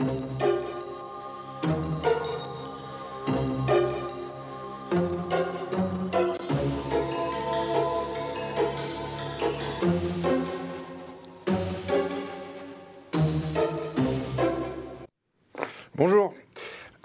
Thank you.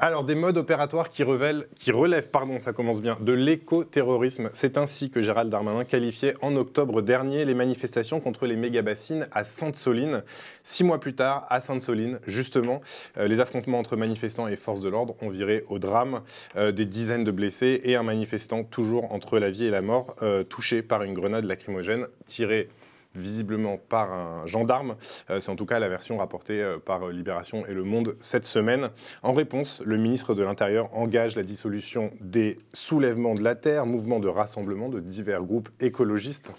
Alors, des modes opératoires qui, relèvent, pardon, ça commence bien, de l'éco-terrorisme. C'est ainsi que Gérald Darmanin qualifiait en octobre dernier les manifestations contre les méga-bassines à Sainte-Soline. Six mois plus tard, à Sainte-Soline, justement, euh, les affrontements entre manifestants et forces de l'ordre ont viré au drame. Euh, des dizaines de blessés et un manifestant toujours entre la vie et la mort, euh, touché par une grenade lacrymogène tirée visiblement par un gendarme. Euh, c'est en tout cas la version rapportée euh, par Libération et Le Monde cette semaine. En réponse, le ministre de l'Intérieur engage la dissolution des soulèvements de la Terre, mouvement de rassemblement de divers groupes écologistes.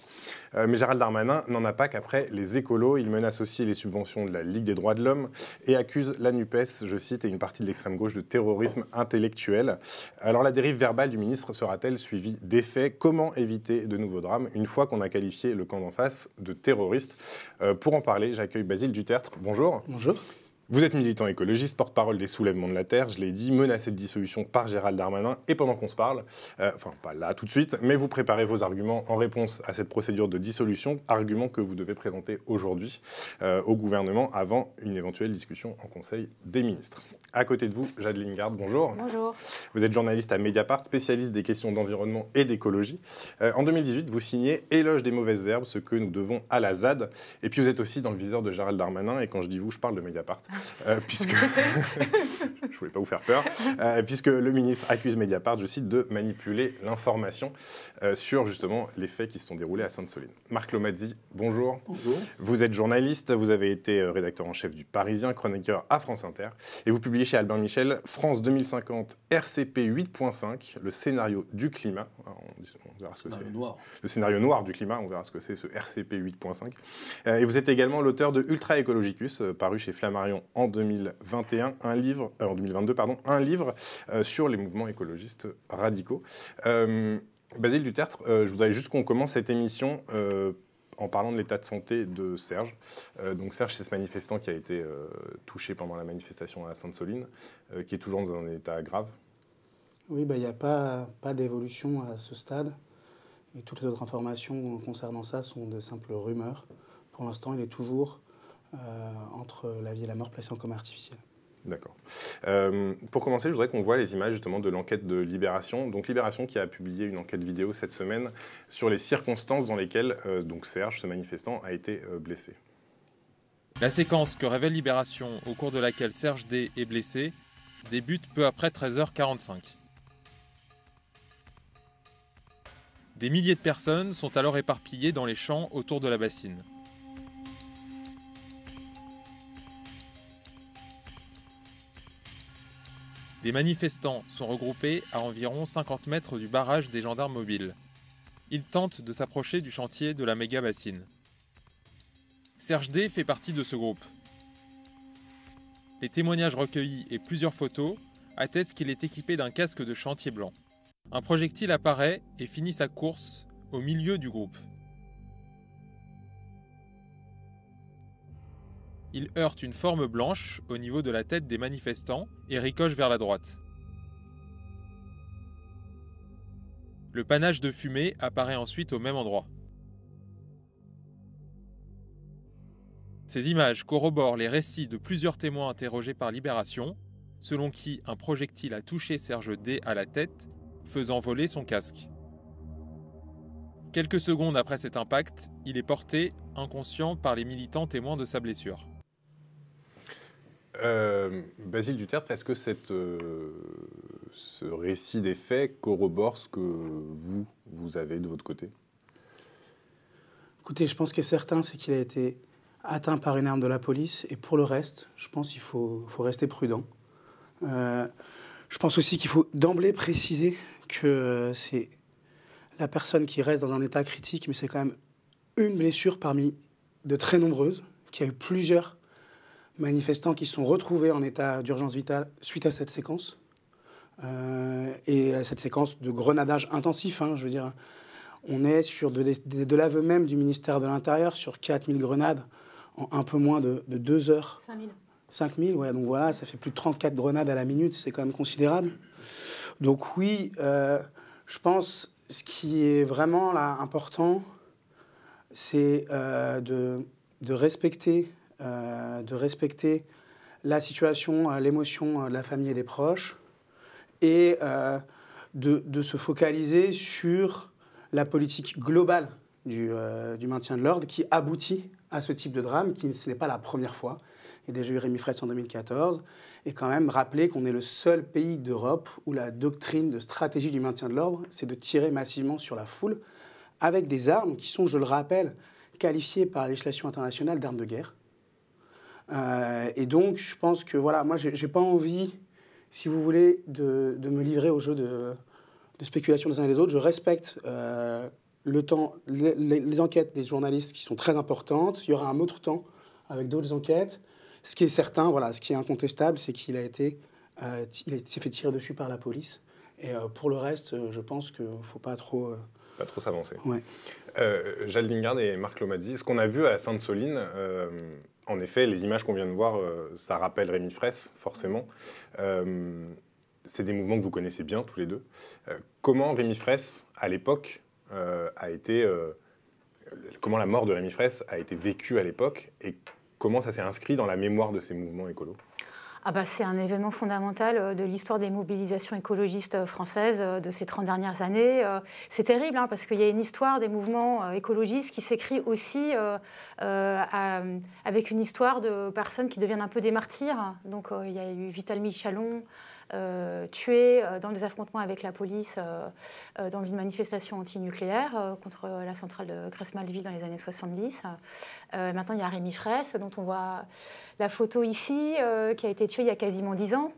Euh, mais Gérald Darmanin n'en a pas qu'après les écolos. Il menace aussi les subventions de la Ligue des droits de l'homme et accuse la NUPES, je cite, et une partie de l'extrême gauche de terrorisme intellectuel. Alors la dérive verbale du ministre sera-t-elle suivie d'effets Comment éviter de nouveaux drames une fois qu'on a qualifié le camp d'en face de terroriste? Euh, Pour en parler, j'accueille Basile Dutertre. Bonjour. Bonjour. Vous êtes militant écologiste, porte-parole des soulèvements de la Terre, je l'ai dit, menacé de dissolution par Gérald Darmanin. Et pendant qu'on se parle, euh, enfin pas là tout de suite, mais vous préparez vos arguments en réponse à cette procédure de dissolution, arguments que vous devez présenter aujourd'hui euh, au gouvernement avant une éventuelle discussion en Conseil des ministres. À côté de vous, Jade Lingard, bonjour. Bonjour. Vous êtes journaliste à Mediapart, spécialiste des questions d'environnement et d'écologie. Euh, en 2018, vous signez Éloge des mauvaises herbes, ce que nous devons à la ZAD. Et puis vous êtes aussi dans le viseur de Gérald Darmanin. Et quand je dis vous, je parle de Mediapart. Euh, puisque je voulais pas vous faire peur, euh, puisque le ministre accuse Mediapart, je cite, de manipuler l'information euh, sur justement les faits qui se sont déroulés à Sainte-Soline. Marc Lomazzi, bonjour. Bonjour. Vous êtes journaliste, vous avez été rédacteur en chef du Parisien, chroniqueur à France Inter, et vous publiez chez Albin Michel France 2050 RCP 8.5, le scénario du climat. on, verra ce que c'est. Le scénario noir du climat, on verra ce que c'est ce RCP 8.5. et vous êtes également l'auteur de Ultra Ecologicus, paru chez Flammarion en 2021, un livre, euh, en 2022, pardon, un livre euh, sur les mouvements écologistes radicaux. Euh, Basile Dutertre, je voudrais juste qu'on commence cette émission en parlant de l'état de santé de Serge. donc Serge, c'est ce manifestant qui a été touché pendant la manifestation à Sainte-Soline, qui est toujours dans un état grave. Oui, bah, il n'y a pas, pas d'évolution à ce stade. Et toutes les autres informations concernant ça sont de simples rumeurs. Pour l'instant, il est toujours entre la vie et la mort placée en coma artificiel. D'accord. Euh, pour commencer, je voudrais qu'on voit les images justement de l'enquête de Libération. Donc Libération qui a publié une enquête vidéo cette semaine sur les circonstances dans lesquelles euh, donc Serge, ce manifestant, a été blessé. La séquence que révèle Libération, au cours de laquelle Serge D est blessé, débute peu après 13h45. Des milliers de personnes sont alors éparpillées dans les champs autour de la bassine. Des manifestants sont regroupés à environ 50 mètres du barrage des gendarmes mobiles. Ils tentent de s'approcher du chantier de la méga bassine. Serge D fait partie de ce groupe. Les témoignages recueillis et plusieurs photos attestent qu'il est équipé d'un casque de chantier blanc. Un projectile apparaît et finit sa course au milieu du groupe. Il heurte une forme blanche au niveau de la tête des manifestants et ricoche vers la droite. Le panache de fumée apparaît ensuite au même endroit. Ces images corroborent les récits de plusieurs témoins interrogés par Libération, selon qui un projectile a touché Serge D à la tête, faisant voler son casque. Quelques secondes après cet impact, il est porté, inconscient, par les militants témoins de sa blessure. Euh, Basile Duterte, est-ce que euh, ce récit des faits corrobore ce que vous, vous avez de votre côté? Écoutez, je pense que certain, c'est qu'il a été atteint par une arme de la police. Et pour le reste, je pense qu'il faut, faut, rester prudent. Euh, je pense aussi qu'il faut d'emblée préciser que c'est la personne qui reste dans un état critique, mais c'est quand même une blessure parmi de très nombreuses, qui a eu plusieurs manifestants qui sont retrouvés en état d'urgence vitale suite à cette séquence. Euh, et à cette séquence de grenadage intensif, hein, je veux dire, on est sur de, de, l'aveu même du ministère de l'Intérieur sur 4000 grenades en un peu moins de, de deux heures. 5000. 5000, ouais, donc voilà, ça fait plus de 34 grenades à la minute, c'est quand même considérable. Donc oui, euh, je pense ce qui est vraiment là important, c'est euh, de, de, respecter, de respecter la situation, l'émotion de la famille et des proches, et de, se focaliser sur la politique globale du, du maintien de l'ordre qui aboutit à ce type de drame, qui ce n'est pas la première fois. Il y a déjà eu Rémi Fraisse en 2014. Et quand même rappeler qu'on est le seul pays d'Europe où la doctrine de stratégie du maintien de l'ordre, c'est de tirer massivement sur la foule avec des armes qui sont, je le rappelle, qualifiées par la législation internationale d'armes de guerre. Euh, et donc, je pense que, voilà, moi, j'ai pas envie, si vous voulez, de, de me livrer au jeu de, de, spéculation des uns et des autres. Je respecte euh, le temps, les, enquêtes des journalistes qui sont très importantes. Il y aura un autre temps avec d'autres enquêtes. Ce qui est certain, voilà, ce qui est incontestable, c'est qu'il a été, euh, il s'est fait tirer dessus par la police. Et pour le reste, je pense qu'il ne faut pas trop. Pas trop s'avancer. Ouais. Jacques Lingard et Marc Lomazzi, ce qu'on a vu à Sainte-Soline, en effet, les images qu'on vient de voir, ça rappelle Rémi Fraisse, forcément. c'est des mouvements que vous connaissez bien tous les deux. comment Rémi Fraisse, à l'époque, a été comment la mort de Rémi Fraisse a été vécue à l'époque et comment ça s'est inscrit dans la mémoire de ces mouvements écolos? Ah bah, C'est un événement fondamental euh, de l'histoire des mobilisations écologistes euh, françaises euh, de ces 30 dernières années. C'est terrible hein, parce qu'il y a une histoire des mouvements écologistes qui s'écrit aussi avec une histoire de personnes qui deviennent un peu des martyrs. Donc il y a eu Vital Michalon, tué dans des affrontements avec la police dans une manifestation antinucléaire contre la centrale de Grèce-Malville dans les années 70. Maintenant, il y a Rémi Fraisse, dont on voit la photo ici, qui a été tué il y a quasiment dix ans.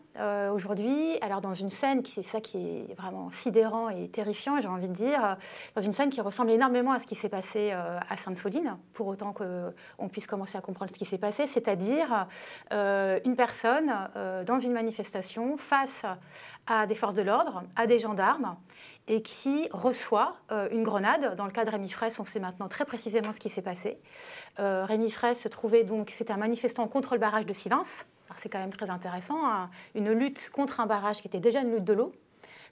Aujourd'hui, alors dans une scène, ça qui est vraiment sidérant et terrifiant, j'ai envie de dire, dans une scène qui ressemble énormément à ce qui s'est passé à Sainte-Soline, pour autant qu'on puisse commencer à comprendre ce qui s'est passé, c'est-à-dire une personne dans une manifestation face à des forces de l'ordre, à des gendarmes, et qui reçoit euh, une grenade. Dans le cas de Rémi Fraisse, on sait maintenant très précisément ce qui s'est passé. Euh, Rémi Fraisse se trouvait donc, c'était un manifestant contre le barrage de Sivins. C'est quand même très intéressant, hein. une lutte contre un barrage qui était déjà une lutte de l'eau.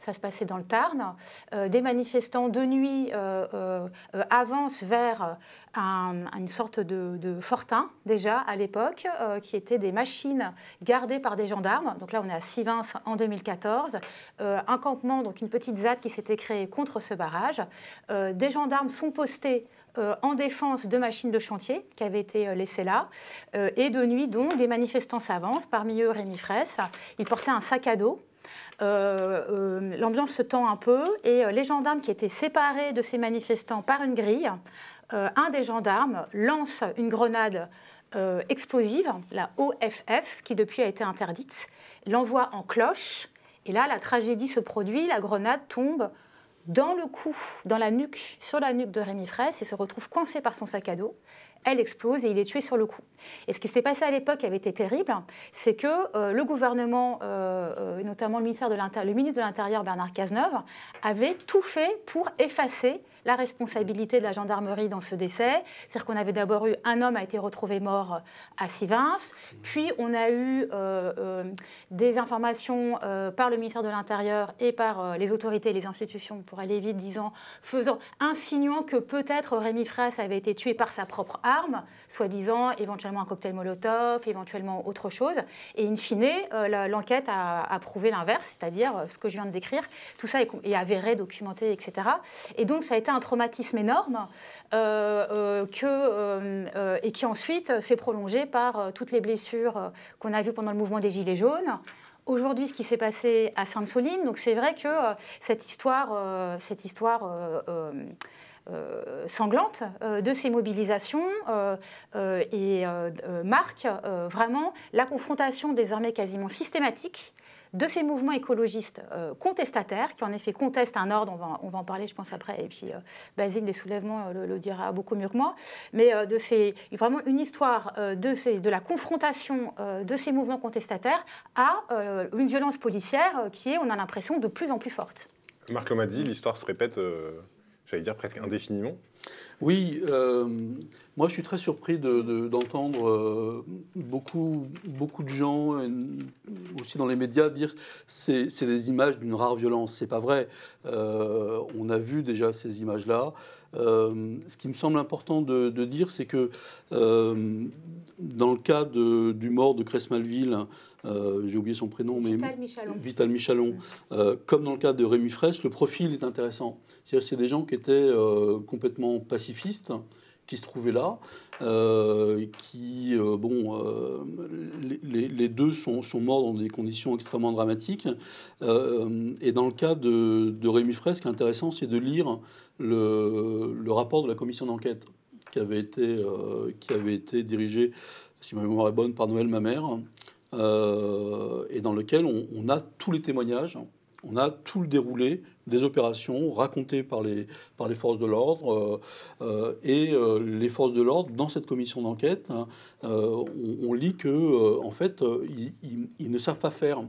Ça se passait dans le Tarn. Euh, des manifestants de nuit euh, euh, avancent vers une sorte de, fortin, déjà à l'époque, qui étaient des machines gardées par des gendarmes. Donc là, on est à Sivins en 2014. un campement, donc une petite ZAD qui s'était créée contre ce barrage. des gendarmes sont postés en défense de machines de chantier qui avaient été laissées là. et de nuit, donc, des manifestants s'avancent, parmi eux Rémi Fraisse. Il portait un sac à dos l'ambiance se tend un peu et euh, les gendarmes qui étaient séparés de ces manifestants par une grille, un des gendarmes lance une grenade explosive, la OFF, qui depuis a été interdite, l'envoie en cloche. Et là, la tragédie se produit, la grenade tombe dans le cou, dans la nuque, sur la nuque de Rémi Fraisse et se retrouve coincé par son sac à dos elle explose et il est tué sur le coup. Et ce qui s'est passé à l'époque avait été terrible, c'est que euh, le gouvernement, euh, euh, notamment le, ministre de l'Intérieur Bernard Cazeneuve, avait tout fait pour effacer la responsabilité de la gendarmerie dans ce décès. C'est-à-dire qu'on avait d'abord eu un homme a été retrouvé mort à Sivins, puis on a eu euh, euh, des informations euh, par le ministère de l'Intérieur et par les autorités et les institutions, pour aller vite, disant, faisant, insinuant que peut-être Rémi Fraisse avait été tué par sa propre arme, soi-disant éventuellement un cocktail Molotov, éventuellement autre chose. Et in fine, l'enquête a, prouvé l'inverse, c'est-à-dire ce que je viens de décrire. Tout ça est, est avéré, documenté, etc. Et donc ça a été traumatisme énorme euh, euh, que, euh, et qui ensuite s'est prolongé par toutes les blessures qu'on a vues pendant le mouvement des Gilets jaunes. Aujourd'hui, ce qui s'est passé à Sainte-Soline, donc c'est vrai que cette histoire, cette histoire sanglante de ces mobilisations marque vraiment la confrontation désormais quasiment systématique de ces mouvements écologistes euh, contestataires, qui en effet contestent un ordre, on va, on va en parler je pense après, et puis euh, Basile des soulèvements euh, le, dira beaucoup mieux que moi, mais de ces, vraiment une histoire de, ces, de la confrontation de ces mouvements contestataires à une violence policière qui est, on a l'impression, de plus en plus forte. Marc Lomadi, l'histoire se répète j'allais dire presque indéfiniment. Oui, euh, moi je suis très surpris d'entendre euh, beaucoup, beaucoup de gens, aussi dans les médias, dire c'est des images d'une rare violence. C'est pas vrai. Euh, on a vu déjà ces images-là. Ce qui me semble important de, dire, c'est que dans le cas du mort de Cress-Malville, j'ai oublié son prénom, mais Vital Michalon, Vital Michalon comme dans le cas de Rémi Fraisse, le profil est intéressant. C'est-à-dire c'est des gens qui étaient complètement pacifistes, qui se trouvaient là, euh, qui, euh, bon, euh, les, deux sont, sont, morts dans des conditions extrêmement dramatiques. et dans le cas de, de Rémi Fraisse, intéressant, c'est de lire le, le, rapport de la commission d'enquête qui avait été, qui avait été dirigé, si ma mémoire est bonne, par Noël Mamère, et dans lequel on a tous les témoignages on a tout le déroulé des opérations racontées par les, par les forces de l'ordre. Euh, euh, et euh, les forces de l'ordre, dans cette commission d'enquête, hein, on, lit que, en fait, ils, ne savent pas faire.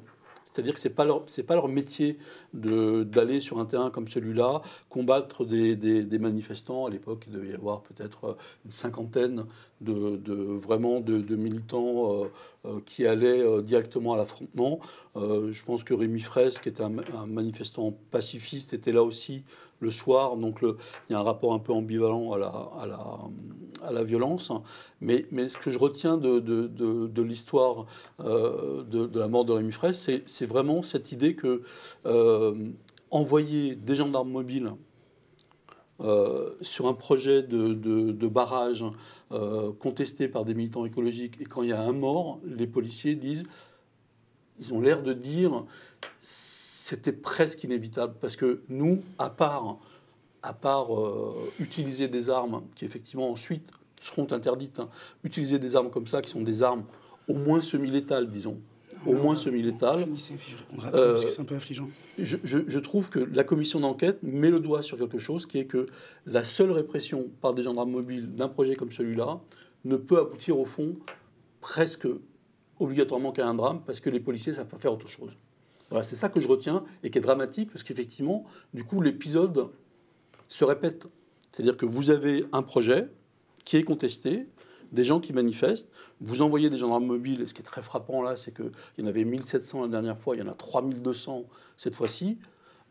C'est-à-dire que ce n'est pas, leur, pas leur métier d'aller sur un terrain comme celui-là, combattre des, des, manifestants. À l'époque, il devait y avoir peut-être une cinquantaine de, de vraiment de, militants euh, qui allaient euh, directement à l'affrontement. Euh, je pense que Rémi Fraisse, qui était un, manifestant pacifiste, était là aussi le soir. Donc il y a un rapport un peu ambivalent à la, à la, à la violence. Mais, mais, ce que je retiens de, de, de, l'histoire de, la mort de Rémi Fraisse, c'est vraiment cette idée que envoyer des gendarmes mobiles euh, sur un projet de, barrage euh, contesté par des militants écologiques, et quand il y a un mort, les policiers disent, ils ont l'air de dire, c'était presque inévitable, parce que nous, à part, à part euh, utiliser des armes qui effectivement ensuite seront interdites, hein, utiliser des armes comme ça, qui sont des armes au moins semi-létales, disons, au moins semi-létales. Euh, c'est un peu affligeant. Je, trouve que la commission d'enquête met le doigt sur quelque chose qui est que la seule répression par des gendarmes mobiles d'un projet comme celui-là ne peut aboutir au fond presque obligatoirement qu'à un drame parce que les policiers savent pas faire autre chose. Voilà, c'est ça que je retiens et qui est dramatique parce qu'effectivement, du coup, l'épisode se répète. C'est-à-dire que vous avez un projet qui est contesté, des gens qui manifestent. Vous envoyez des gendarmes mobiles, et ce qui est très frappant là, c'est qu'il y en avait 1700 la dernière fois, il y en a 3200 cette fois-ci.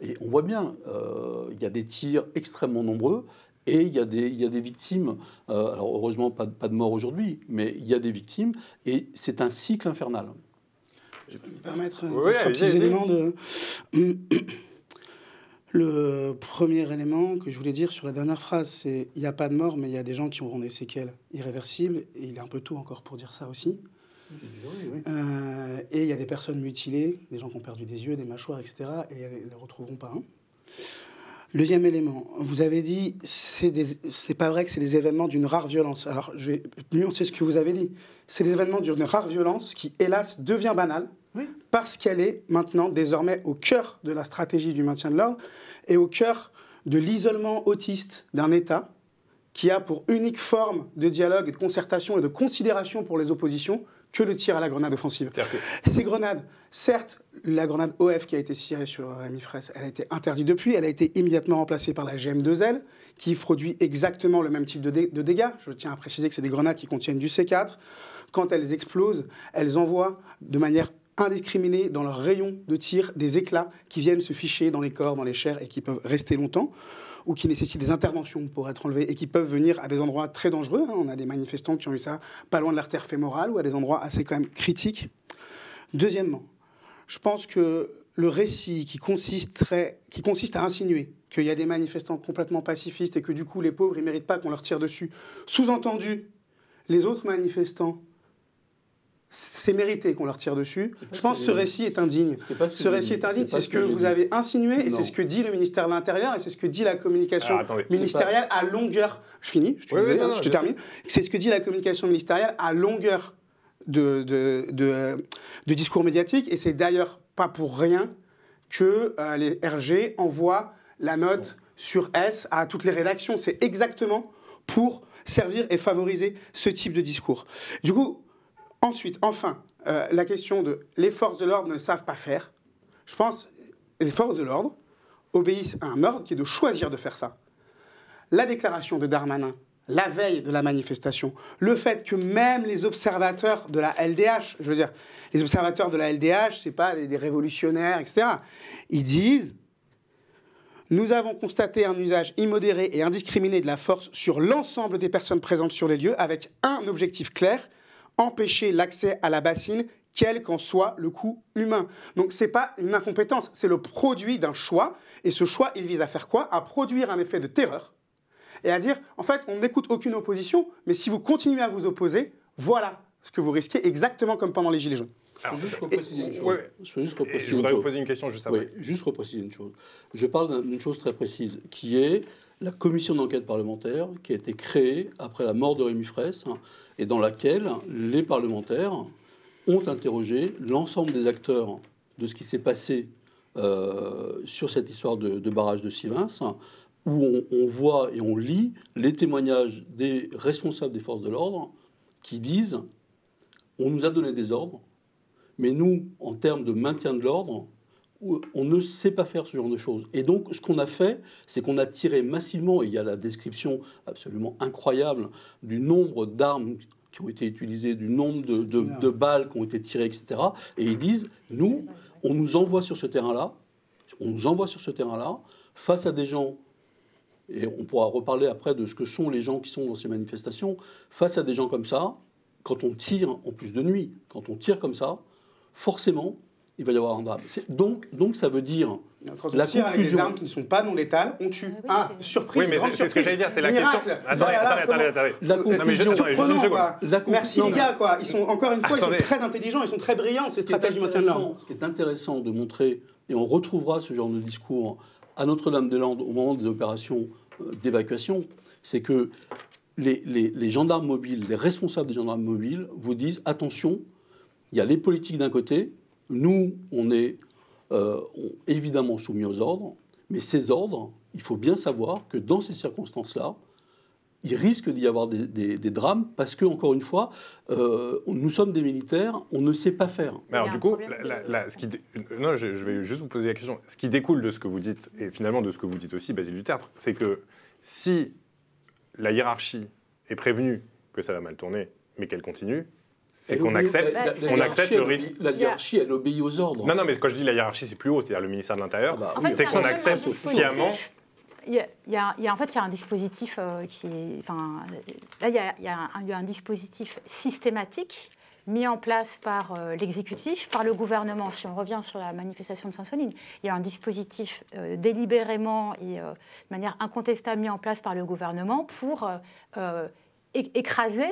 Et on voit bien, euh, il y a des tirs extrêmement nombreux. Et il y, a des, il y a des victimes, euh, alors heureusement pas, pas de mort aujourd'hui, mais il y a des victimes, et c'est un cycle infernal. Je peux me permettre un petit élément de... Le premier élément que je voulais dire sur la dernière phrase, c'est il n'y a pas de mort, mais il y a des gens qui auront des séquelles irréversibles. Et il est un peu tôt encore pour dire ça aussi. Euh, et il y a des personnes mutilées, des gens qui ont perdu des yeux, des mâchoires, etc. Et elles ne les retrouveront pas. Hein. Deuxième élément, vous avez dit c'est pas vrai que c'est des événements d'une rare violence. Alors je vais nuancer ce que vous avez dit. C'est des événements d'une rare violence qui, hélas, devient banale parce qu'elle est maintenant désormais au cœur de la stratégie du maintien de l'ordre et au cœur de l'isolement autiste d'un État qui a pour unique forme de dialogue et de concertation et de considération pour les oppositions que le tir à la grenade offensive. Ces grenades, certes, la grenade OF qui a été tirée sur Rémi Fraisse, elle a été interdite depuis, elle a été immédiatement remplacée par la GM2L, qui produit exactement le même type de, de dégâts. Je tiens à préciser que c'est des grenades qui contiennent du C4. Quand elles explosent, elles envoient de manière indiscriminés dans leur rayon de tir des éclats qui viennent se ficher dans les corps, dans les chairs et qui peuvent rester longtemps ou qui nécessitent des interventions pour être enlevés et qui peuvent venir à des endroits très dangereux. Hein. On a des manifestants qui ont eu ça pas loin de l'artère fémorale ou à des endroits assez quand même critiques. Deuxièmement, je pense que le récit qui, qui consiste à insinuer qu'il y a des manifestants complètement pacifistes et que du coup les pauvres, ils ne méritent pas qu'on leur tire dessus, sous-entendu, les autres manifestants c'est mérité qu'on leur tire dessus. Je pense que ce récit est indigne. ce, récit est indigne, c'est ce que, vous avez insinué et c'est ce que dit le ministère de l'Intérieur et c'est ce que dit la communication ministérielle à longueur. Je finis, je, te termine. C'est ce que dit la communication ministérielle à longueur de, de, de, discours médiatiques et c'est d'ailleurs pas pour rien que euh, les RG envoient la note sur S à toutes les rédactions. C'est exactement pour servir et favoriser ce type de discours. Du coup, Ensuite, enfin, euh, la question de les forces de l'ordre ne savent pas faire. Je pense les forces de l'ordre obéissent à un ordre qui est de choisir de faire ça. la déclaration de Darmanin la veille de la manifestation, le fait que même les observateurs de la LDH, je veux dire, les observateurs de la LDH, c'est pas des, des révolutionnaires, etc. Ils disent nous avons constaté un usage immodéré et indiscriminé de la force sur l'ensemble des personnes présentes sur les lieux avec un objectif clair, empêcher l'accès à la bassine, quel qu'en soit le coût humain. Donc ce n'est pas une incompétence, c'est le produit d'un choix. Et ce choix, il vise à faire quoi? À produire un effet de terreur et à dire, en fait, on n'écoute aucune opposition, mais si vous continuez à vous opposer, voilà ce que vous risquez, exactement comme pendant les Gilets jaunes. Je peux juste repréciser une chose. ouais. Je peux juste Et repréciser je une voudrais chose. vous poser une question juste après. Oui, juste repréciser une chose. Je parle d'une chose très précise, qui est la commission d'enquête parlementaire qui a été créée après la mort de Rémi Fraisse hein, et dans laquelle les parlementaires ont interrogé l'ensemble des acteurs de ce qui s'est passé euh, sur cette histoire de, de barrage de Sivins, hein, où on, on voit et on lit les témoignages des responsables des forces de l'ordre qui disent on nous a donné des ordres, mais nous, en termes de maintien de l'ordre, on ne sait pas faire ce genre de choses. Et donc, ce qu'on a fait, c'est qu'on a tiré massivement, et il y a la description absolument incroyable du nombre d'armes qui ont été utilisées, du nombre de, de- de balles qui ont été tirées, etc. Et ils disent, nous, on nous envoie sur ce terrain-là, on nous envoie sur ce terrain-là, face à des gens, et on pourra reparler après de ce que sont les gens qui sont dans ces manifestations, face à des gens comme ça, quand on tire, en plus de nuit, quand on tire comme ça, forcément, il va y avoir un drame. C'est- Donc, donc ça veut dire La tire avec des conclusion. armes qui ne sont pas non létales, on tue. Ah Ah, surprise, Oui, mais grande c'est c'est ce que surprise. j'allais dire, c'est la Miracle. question. Attendez, attendez, attendez, attendez. la Non, mais conclusion. La Merci non, les gars, quoi. Ils sont encore une fois, Attendez. ils sont très intelligents, ils sont très brillants ces Ce qui est stratèges du maintien de l'ordre. Ce qui est intéressant de montrer, et on retrouvera ce genre de discours à Notre-Dame-des-Landes au moment des opérations euh, d'évacuation, c'est que les, les- les gendarmes mobiles, les responsables des gendarmes mobiles vous disent attention, il y a les politiques d'un côté, nous, on est euh, évidemment soumis aux ordres, mais ces ordres, il faut bien savoir que dans ces circonstances-là, il risque d'y avoir des, des- des drames parce que, encore une fois, euh, nous sommes des militaires, on ne sait pas faire. Mais alors du coup, problème la- de- la- la- ce qui dé- non, je, je vais juste vous poser la question. Ce qui découle de ce que vous dites et finalement de ce que vous dites aussi, Basile Duterte, c'est que si la hiérarchie est prévenue que ça va mal tourner, mais qu'elle continue, c'est qu'on accepte, la- la- la on accepte le risque. La hiérarchie, elle obéit aux ordres. Non, non, mais quand je dis la hiérarchie, c'est plus haut, c'est-à-dire le ministère de l'Intérieur. Ah bah c'est qu'on accepte dispositif. sciemment. Il y a, il y en fait, il y a un dispositif euh, qui est. Enfin, là, il y a, il y a un, il y a un dispositif systématique mis en place par euh, l'exécutif, par le gouvernement. Si on revient sur la manifestation de Saint-Soline, il y a un dispositif euh, délibérément et euh, de manière incontestable mis en place par le gouvernement pour euh, euh, écraser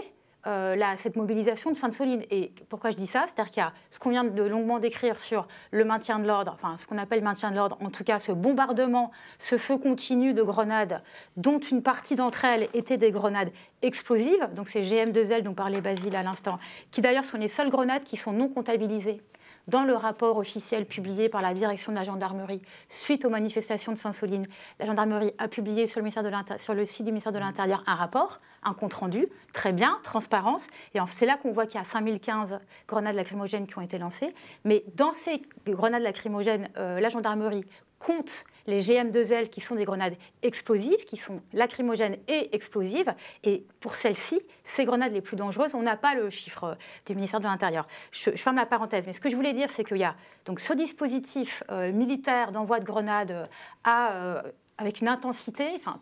euh, cette mobilisation de Sainte-Soline. Et pourquoi je dis ça? C'est-à-dire qu'il y a ce qu'on vient de longuement décrire sur le maintien de l'ordre, enfin ce qu'on appelle maintien de l'ordre, en tout cas ce bombardement, ce feu continu de grenades, dont une partie d'entre elles étaient des grenades explosives, donc ces GM2L dont parlait Basile à l'instant, qui d'ailleurs sont les seules grenades qui sont non comptabilisées dans le rapport officiel publié par la direction de la gendarmerie suite aux manifestations de Saint-Soline, la gendarmerie a publié sur le, site du ministère de l'Intérieur un rapport, un compte-rendu, très bien, transparence. Et c'est là qu'on voit qu'il y a 5015 grenades lacrymogènes qui ont été lancées. Mais dans ces grenades lacrymogènes, euh, la gendarmerie compte les GM2L qui sont des grenades explosives, qui sont lacrymogènes et explosives. Et pour celles-ci, ces grenades les plus dangereuses, on n'a pas le chiffre euh, du ministère de l'Intérieur. Je, ferme la parenthèse, mais ce que je voulais dire, c'est qu'il y a donc ce dispositif euh, militaire d'envoi de grenades à, euh, avec une intensité, enfin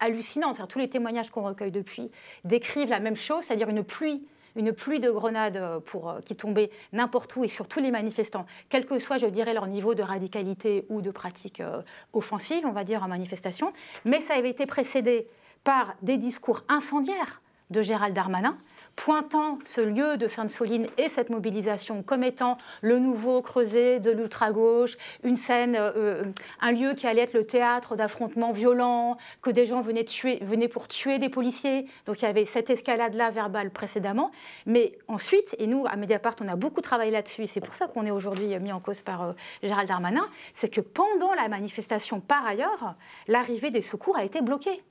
hallucinante. Tous les témoignages qu'on recueille depuis décrivent la même chose, c'est-à-dire une pluie une pluie de grenades euh, euh, qui tombaient n'importe où et sur tous les manifestants, quel que soit, je dirais, leur niveau de radicalité ou de pratique euh, offensive, on va dire, en manifestation. Mais ça avait été précédé par des discours incendiaires de Gérald Darmanin, pointant ce lieu de Sainte-Soline et cette mobilisation comme étant le nouveau creuset de l'ultra-gauche, une scène, euh, un lieu qui allait être le théâtre d'affrontements violents, que des gens venaient, tuer, pour tuer des policiers. Donc il y avait cette escalade-là verbale précédemment. Mais ensuite, et nous, à Mediapart, on a beaucoup travaillé là-dessus, c'est pour ça qu'on est aujourd'hui mis en cause par euh, Gérald Darmanin, c'est que pendant la manifestation, par ailleurs, l'arrivée des secours a été bloquée.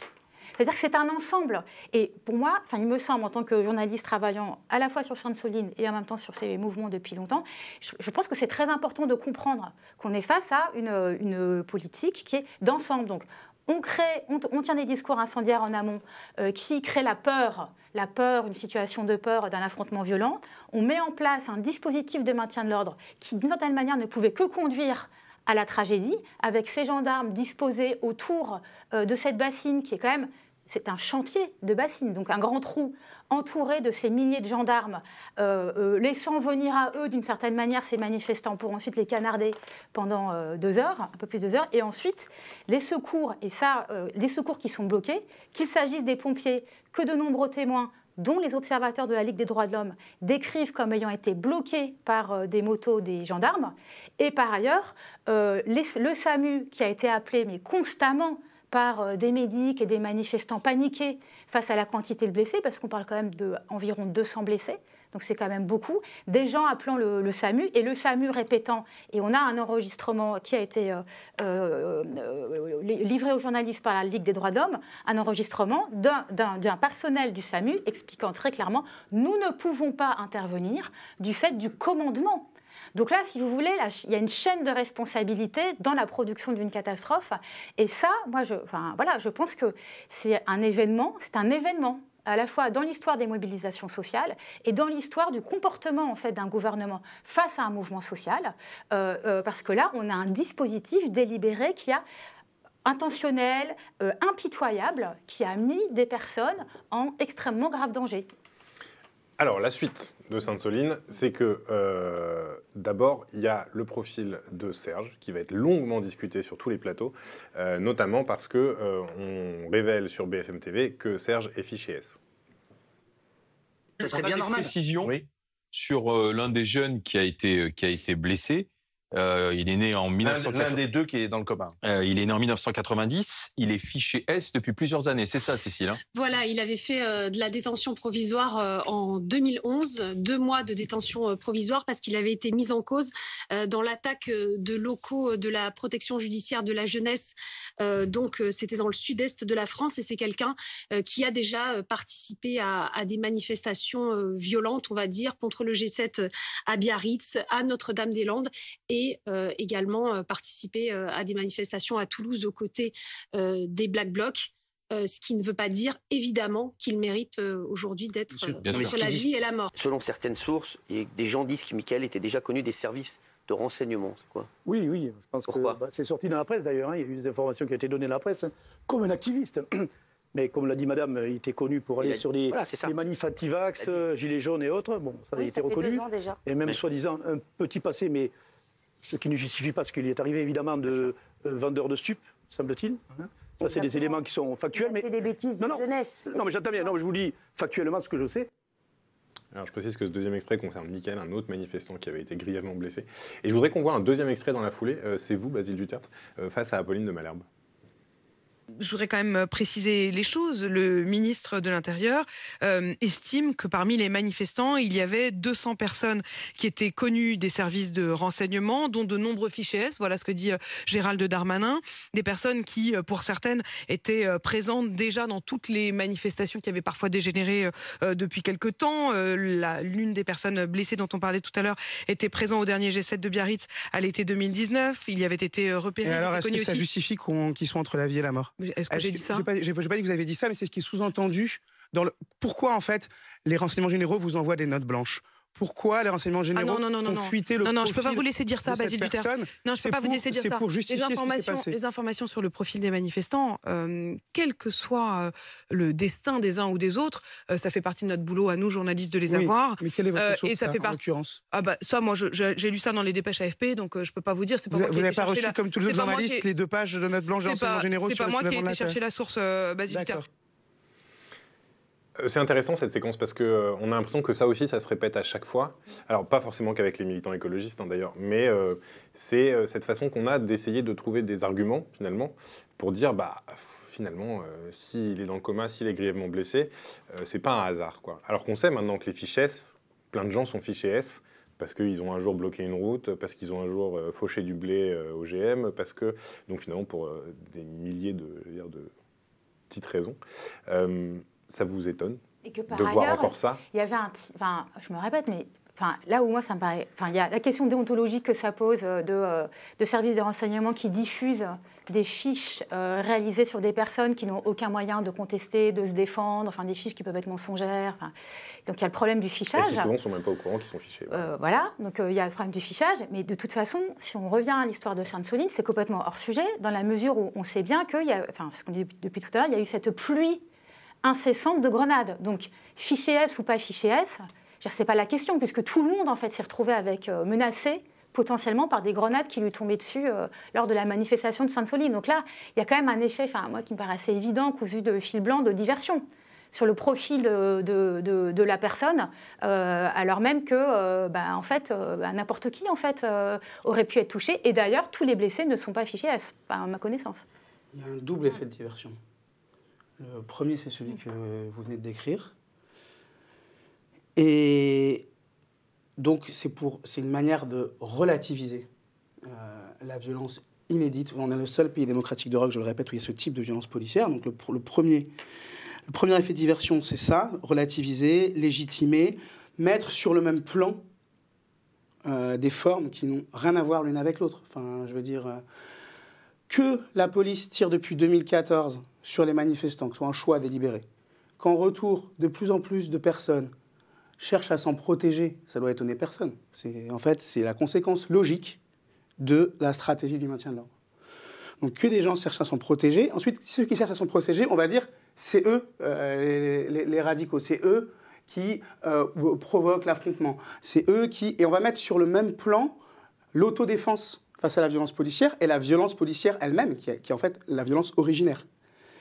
C'est-à-dire que c'est un ensemble. Et pour moi, enfin, il me semble, en tant que journaliste travaillant à la fois sur Sainte-Soline et en même temps sur ces mouvements depuis longtemps, je, pense que c'est très important de comprendre qu'on est face à une, une politique qui est d'ensemble. Donc, on, crée, on, tient des discours incendiaires en amont euh, qui créent la peur, la peur, une situation de peur d'un affrontement violent. On met en place un dispositif de maintien de l'ordre qui, d'une certaine manière, ne pouvait que conduire à la tragédie, avec ces gendarmes disposés autour euh, de cette bassine qui est quand même c'est un chantier de bassine, donc un grand trou entouré de ces milliers de gendarmes, euh, euh, laissant venir à eux d'une certaine manière ces manifestants pour ensuite les canarder pendant euh, deux heures, un peu plus de deux heures, et ensuite les secours, et ça, les secours qui sont bloqués, qu'il s'agisse des pompiers, que de nombreux témoins dont les observateurs de la Ligue des droits de l'homme décrivent comme ayant été bloqués par des motos des gendarmes, et par ailleurs, le SAMU qui a été appelé mais constamment par euh, des médics et des manifestants paniqués face à la quantité de blessés, parce qu'on parle quand même d'environ 200 blessés, donc c'est quand même beaucoup, des gens appelant le, SAMU et le SAMU répétant, et on a un enregistrement qui a été euh, euh, livré aux journalistes par la Ligue des droits de l'homme, un enregistrement d'un personnel du SAMU expliquant très clairement, nous ne pouvons pas intervenir du fait du commandement donc là, si vous voulez, il y a une chaîne de responsabilité dans la production d'une catastrophe. Et ça, moi, je, enfin, voilà, je pense que c'est un événement, c'est un événement à la fois dans l'histoire des mobilisations sociales et dans l'histoire du comportement en fait d'un gouvernement face à un mouvement social, euh, euh, parce que là, on a un dispositif délibéré qui a intentionnel, euh, impitoyable, qui a mis des personnes en extrêmement grave danger. Alors, la suite de Sainte-Soline, c'est que euh, d'abord, il y a le profil de Serge qui va être longuement discuté sur tous les plateaux, euh, notamment parce que euh, on révèle sur BFM TV que Serge est fiché S. C'est bien normal. Précision sur l'un des jeunes qui a été qui a été blessé. Euh, il est né en 1990. L'un des deux qui est dans le commun. Euh, il est né en 1990. Il est fiché S depuis plusieurs années. C'est ça, Cécile hein? Voilà, il avait fait euh, de la détention provisoire en 2011, deux mois de détention provisoire parce qu'il avait été mis en cause dans l'attaque de locaux de la protection judiciaire de la jeunesse. donc, c'était dans le sud-est de la France et c'est quelqu'un qui a déjà participé à, à, des manifestations violentes, on va dire, contre le G7 à Biarritz, à Notre-Dame-des-Landes et et euh, également euh, participer euh, à des manifestations à Toulouse aux côtés des Black Blocs. ce qui ne veut pas dire évidemment qu'il mérite aujourd'hui d'être sur la vie et la mort. Selon certaines sources, des gens disent que Michael était déjà connu des services de renseignement. Quoi? Oui, oui, je pense que bah, c'est sorti dans la presse d'ailleurs. Hein. il y a eu des informations qui ont été données dans la presse hein, comme un activiste. Mais comme l'a dit madame, il était connu pour aller sur les, les manifs anti-vax, gilets jaunes et autres. Bon, ça a été reconnu. Déjà. Et même soi-disant un petit passé, mais ce qui ne justifie pas ce qu'il est arrivé évidemment de euh, vendeur de stupes, semble-t-il. Hein. ça, c'est des éléments qui sont factuels. Mais des bêtises de jeunesse. Non, mais j'entends bien. Non, je vous dis factuellement ce que je sais. Alors, je précise que ce deuxième extrait concerne Michael, un autre manifestant qui avait été grièvement blessé. Et je voudrais qu'on voit un deuxième extrait dans la foulée. Euh, c'est vous, Basile Duterte, euh, face à Apolline de Malherbe je voudrais quand même euh, préciser les choses. Le ministre de l'Intérieur euh, estime que parmi les manifestants, il y avait 200 personnes qui étaient connues des services de renseignement, dont de nombreux fichiers S. Voilà ce que dit euh, Gérald Darmanin. Des personnes qui, pour certaines, étaient présentes déjà dans toutes les manifestations qui avaient parfois dégénéré depuis quelque temps. L'une des personnes blessées dont on parlait tout à l'heure était présente au dernier G7 de Biarritz à l'été 2019. Il y avait été repéré. Et alors, est-ce que ça justifie qu'ils soient entre la vie et la mort? Est-ce que j'ai dit ça Je n'ai pas, dit que vous avez dit ça, mais c'est ce qui est sous-entendu. Dans le... Pourquoi, en fait, les renseignements généraux vous envoient des notes blanches? Pourquoi les renseignements généraux ah non, non, non, font fuiter le Non, non, je ne peux pas vous laisser dire ça, Basile Duterte. Non, je ne peux pas vous laisser dire ça. Pour justifier les informations, les informations sur le profil des manifestants, euh, quel que soit euh, le destin des uns ou des autres, euh, ça fait partie de notre boulot à nous, journalistes, de les avoir. Mais quelle est votre source, et ça, fait en l'occurrence Ah bah, ça, moi, j'ai lu ça dans les dépêches AFP, donc je ne peux pas vous dire. Pas vous n'avez pas reçu, comme tous les journalistes, les deux pages de notes blanches des renseignements généraux C'est pas moi qui ai été chercher la source, Basile Duterte. Euh, c'est intéressant cette séquence parce qu'on euh, on a l'impression que ça aussi, ça se répète à chaque fois. Alors pas forcément qu'avec les militants écologistes hein, d'ailleurs, mais euh, c'est cette façon qu'on a d'essayer de trouver des arguments finalement pour dire bah finalement s'il est dans le coma, s'il est grièvement blessé, c'est pas un hasard quoi. Alors qu'on sait maintenant que les fiches S, plein de gens sont fichés S parce qu'ils ont un jour bloqué une route, parce qu'ils ont un jour fauché du blé au GM, parce que donc finalement pour des milliers de, de petites raisons ça vous étonne et que par de ailleurs, voir encore ça? Il y avait un, enfin, je me répète, mais enfin, là où moi ça me paraît, enfin, il y a la question déontologique que ça pose de, de services de renseignement qui diffusent des fiches euh, réalisées sur des personnes qui n'ont aucun moyen de contester, de se défendre, enfin des fiches qui peuvent être mensongères. donc il y a le problème du fichage. Et qui souvent ne sont même pas au courant qu'ils sont fichés. Euh, voilà, donc euh, il y a le problème du fichage. Mais de toute façon, si on revient à l'histoire de Sainte-Soline, c'est complètement hors sujet, dans la mesure où on sait bien qu'il y a, enfin ce qu'on dit depuis tout à l'heure, il y a eu cette pluie incessante de grenades. Donc fiché S ou pas fiché S, ce n'est pas la question, puisque tout le monde en fait s'est retrouvé avec menacé potentiellement par des grenades qui lui tombaient dessus euh, lors de la manifestation de Sainte-Soline. Donc là, il y a quand même un effet, moi qui me paraît assez évident, cousu de fil blanc, de diversion sur le profil de, de, la personne, euh, alors même que, euh, bah, en fait, bah, n'importe qui en fait aurait pu être touché. Et d'ailleurs, tous les blessés ne sont pas fichés S, à ma connaissance. Il y a un double effet de diversion. Le premier, c'est celui que vous venez de décrire. Et donc c'est une manière de relativiser euh, la violence inédite. On est le seul pays démocratique d'Europe, je le répète, où il y a ce type de violence policière. Donc le, le premier, le premier effet de diversion, c'est ça relativiser, légitimer, mettre sur le même plan euh, des formes qui n'ont rien à voir l'une avec l'autre. Enfin, je veux dire euh, que la police tire depuis 2014 sur les manifestants, que ce soit un choix délibéré, qu'en retour de plus en plus de personnes cherche à s'en protéger, ça doit étonner personne. C'est en fait c'est la conséquence logique de la stratégie du maintien de l'ordre. Donc que des gens cherchent à s'en protéger. Ensuite, ceux qui cherchent à s'en protéger, on va dire, c'est eux, euh, les, radicaux, c'est eux qui euh, provoquent l'affrontement. C'est eux qui... Et on va mettre sur le même plan l'autodéfense face à la violence policière et la violence policière elle-même, qui, qui, est en fait la violence originaire,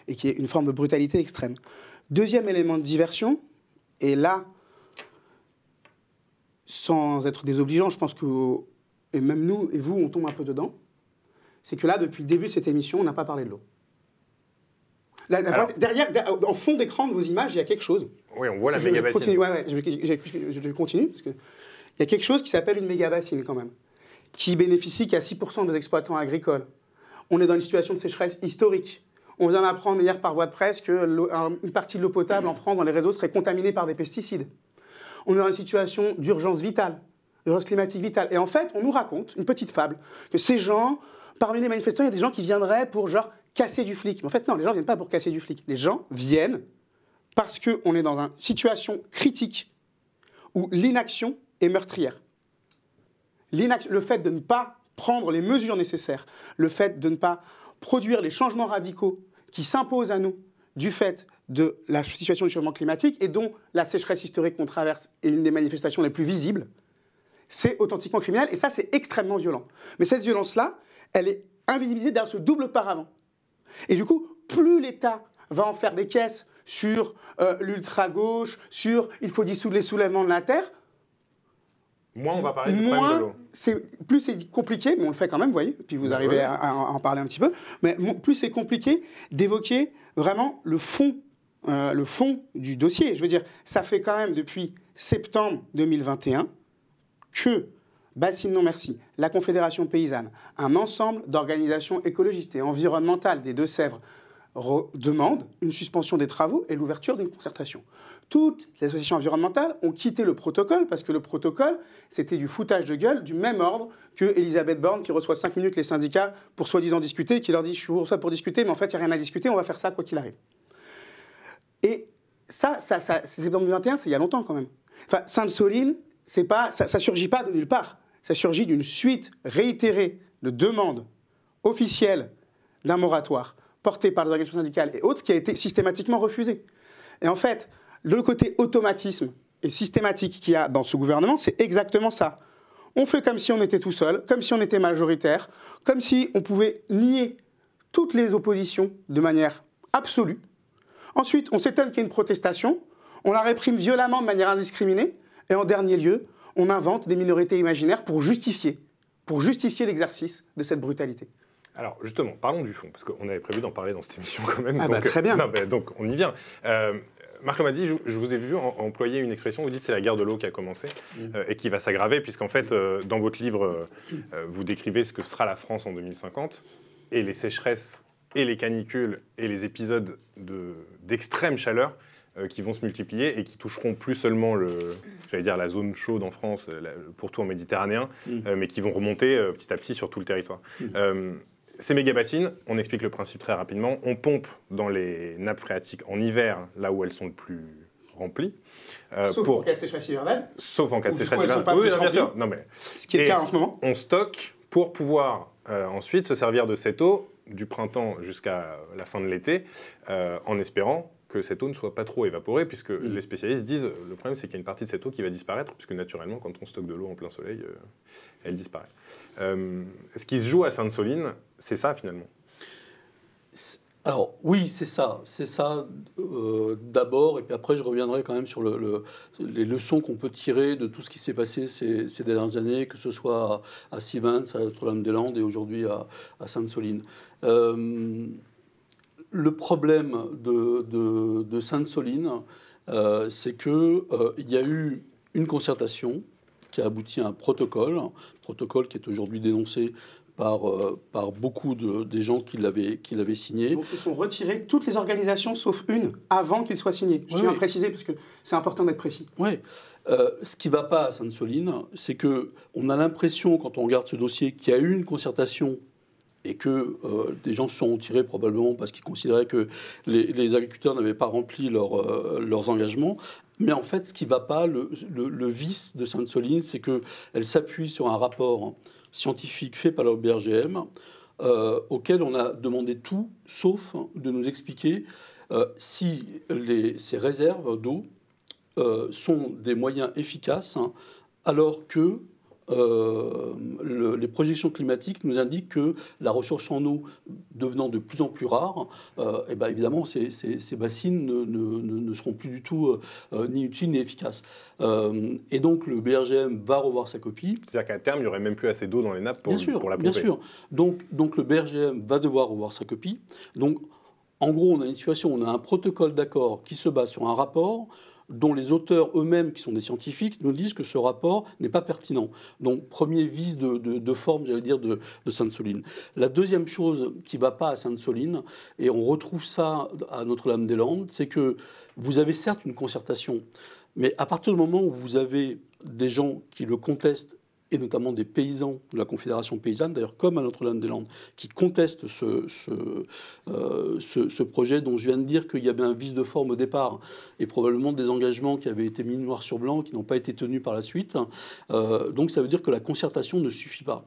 et qui est une forme de brutalité extrême. Deuxième élément de diversion, et là, sans être désobligeant, je pense que, et même nous et vous, on tombe un peu dedans, c'est que là, depuis le début de cette émission, on n'a pas parlé de l'eau. derrière, en fond d'écran de vos images, il y a quelque chose. Oui, on voit la méga bassine. Continue, ouais, je, je, continue, parce que il y a quelque chose qui s'appelle une méga bassine quand même, qui bénéficie qu'à 6% des exploitants agricoles. On est dans une situation de sécheresse historique. On vient d'apprendre hier par voie de presse qu'une partie de l'eau potable en France, dans les réseaux, serait contaminée par des pesticides on est dans une situation d'urgence vitale, d'urgence climatique vitale. Et en fait, on nous raconte une petite fable que ces gens, parmi les manifestants, il y a des gens qui viendraient pour genre casser du flic. Mais en fait, non, les gens ne viennent pas pour casser du flic. Les gens viennent parce qu'on est dans une situation critique où l'inaction est meurtrière. Le fait de ne pas prendre les mesures nécessaires, le fait de ne pas produire les changements radicaux qui s'imposent à nous du fait de la situation du changement climatique et dont la sécheresse historique qu'on traverse est une des manifestations les plus visibles, c'est authentiquement criminel et ça, c'est extrêmement violent. Mais cette violence-là, elle est invisibilisée derrière ce double paravent. Et du coup, plus l'État va en faire des caisses sur euh, l'ultra-gauche, sur il faut dissoudre les soulèvements de la Terre, moins on va parler du problème de l'eau. Plus c'est compliqué, mais on le fait quand même, vous voyez, puis vous arrivez à, en parler un petit peu, mais plus c'est compliqué d'évoquer vraiment le fond euh, le fond du dossier. Je veux dire, ça fait quand même depuis septembre 2021 que Bassine Non Merci, la Confédération paysanne, un ensemble d'organisations écologistes et environnementales des Deux-Sèvres demandent une suspension des travaux et l'ouverture d'une concertation. Toutes les associations environnementales ont quitté le protocole parce que le protocole, c'était du foutage de gueule du même ordre que Elisabeth Borne qui reçoit cinq minutes les syndicats pour soi-disant discuter, qui leur dit je pour ça pour discuter, mais en fait il n'y a rien à discuter, on va faire ça quoi qu'il arrive. Et ça, ça, ça c'est 2021, c'est il y a longtemps quand même. Enfin, Sainte-Soline, ça ne surgit pas de nulle part. Ça surgit d'une suite réitérée de demandes officielles d'un moratoire porté par les organisations syndicales et autres qui a été systématiquement refusé. Et en fait, le côté automatisme et systématique qu'il y a dans ce gouvernement, c'est exactement ça. On fait comme si on était tout seul, comme si on était majoritaire, comme si on pouvait nier toutes les oppositions de manière absolue, Ensuite, on s'étonne qu'il y ait une protestation, on la réprime violemment de manière indiscriminée, et en dernier lieu, on invente des minorités imaginaires pour justifier, pour justifier l'exercice de cette brutalité. Alors justement, parlons du fond, parce qu'on avait prévu d'en parler dans cette émission quand même. Ah bah, très bien. donc on y vient. Euh, Marc Lomadi, je, vous ai vu employer une expression, vous dites c'est la guerre de l'eau qui a commencé mm. euh, et qui va s'aggraver, puisqu'en fait, euh, dans votre livre, vous décrivez ce que sera la France en 2050 et les sécheresses et les canicules et les épisodes d'extrême chaleur qui vont se multiplier et qui toucheront plus seulement le, j'allais dire la zone chaude en France, pour tout en méditerranéen, mm. mais qui vont remonter petit à petit sur tout le territoire. Mm. Ces méga-bassines, on explique le principe très rapidement, on pompe dans les nappes phréatiques en hiver, là où elles sont le plus remplies. Euh, Sauf pour... en cas de sécheresse hivernale Sauf en cas de sécheresse hivernale. Oui, bien sûr. Non, mais... Ce qui est le cas en ce moment. On stocke pour pouvoir euh, ensuite se servir de cette eau du printemps jusqu'à la fin de l'été, euh, en espérant que cette eau ne soit pas trop évaporée, puisque mm. les spécialistes disent le problème c'est qu'il y a une partie de cette eau qui va disparaître, puisque naturellement quand on stocke de l'eau en plein soleil, elle disparaît. ce qui se joue à Sainte-Soline, c'est ça finalement. Alors oui, c'est ça, c'est ça euh, d'abord, et puis après je reviendrai quand même sur le, les leçons qu'on peut tirer de tout ce qui s'est passé ces, dernières années, que ce soit à, Sivens, à Notre-Dame-des-Landes et aujourd'hui à, Sainte-Soline. Euh, le problème de, Sainte-Soline, euh, c'est qu'il il y a eu une concertation qui a abouti à un protocole, un protocole qui est aujourd'hui dénoncé par, euh, par beaucoup de, des gens qui l'avaient, qui l'avaient signé. Donc, se sont retirées toutes les organisations sauf une avant qu'il soit signé. Je tiens à préciser parce que c'est important d'être précis. Oui. Euh, ce qui ne va pas à Sainte-Soline, c'est que on a l'impression, quand on regarde ce dossier, qu'il y a eu une concertation et que euh, des gens se sont retirés probablement parce qu'ils considéraient que les, agriculteurs n'avaient pas rempli leur, leurs engagements. Mais en fait, ce qui ne va pas, le, vice de Sainte-Soline, c'est qu'elle s'appuie sur un rapport scientifique fait par le BRGM, euh, auquel on a demandé tout, sauf de nous expliquer euh, si ces réserves d'eau euh, sont des moyens efficaces, hein, alors que euh, les projections climatiques nous indiquent que la ressource en eau devenant de plus en plus rare, et euh, eh ben évidemment, ces, ces, bassines ne, ne, seront plus du tout euh, ni utiles ni efficaces. et donc le BRGM va revoir sa copie. C'est-à-dire qu'à terme, il n'y aurait même plus assez d'eau dans les nappes pour, bien sûr, pour la pomper. Bien sûr. Donc, donc le BRGM va devoir revoir sa copie. Donc en gros, on a une situation, on a un protocole d'accord qui se base sur un rapport dont les auteurs eux-mêmes, qui sont des scientifiques, nous disent que ce rapport n'est pas pertinent. Donc, premier vice de, forme, j'allais dire, de, Sainte-Soline. La deuxième chose qui ne va pas à Sainte-Soline, et on retrouve ça à Notre-Dame-des-Landes, c'est que vous avez certes une concertation, mais à partir du moment où vous avez des gens qui le contestent et notamment des paysans de la Confédération paysanne, d'ailleurs comme à Notre-Dame-des-Landes, qui contestent ce, euh, ce, ce, projet dont je viens de dire qu'il y avait un vice de forme au départ et probablement des engagements qui avaient été mis noir sur blanc, qui n'ont pas été tenus par la suite. Euh, donc ça veut dire que la concertation ne suffit pas.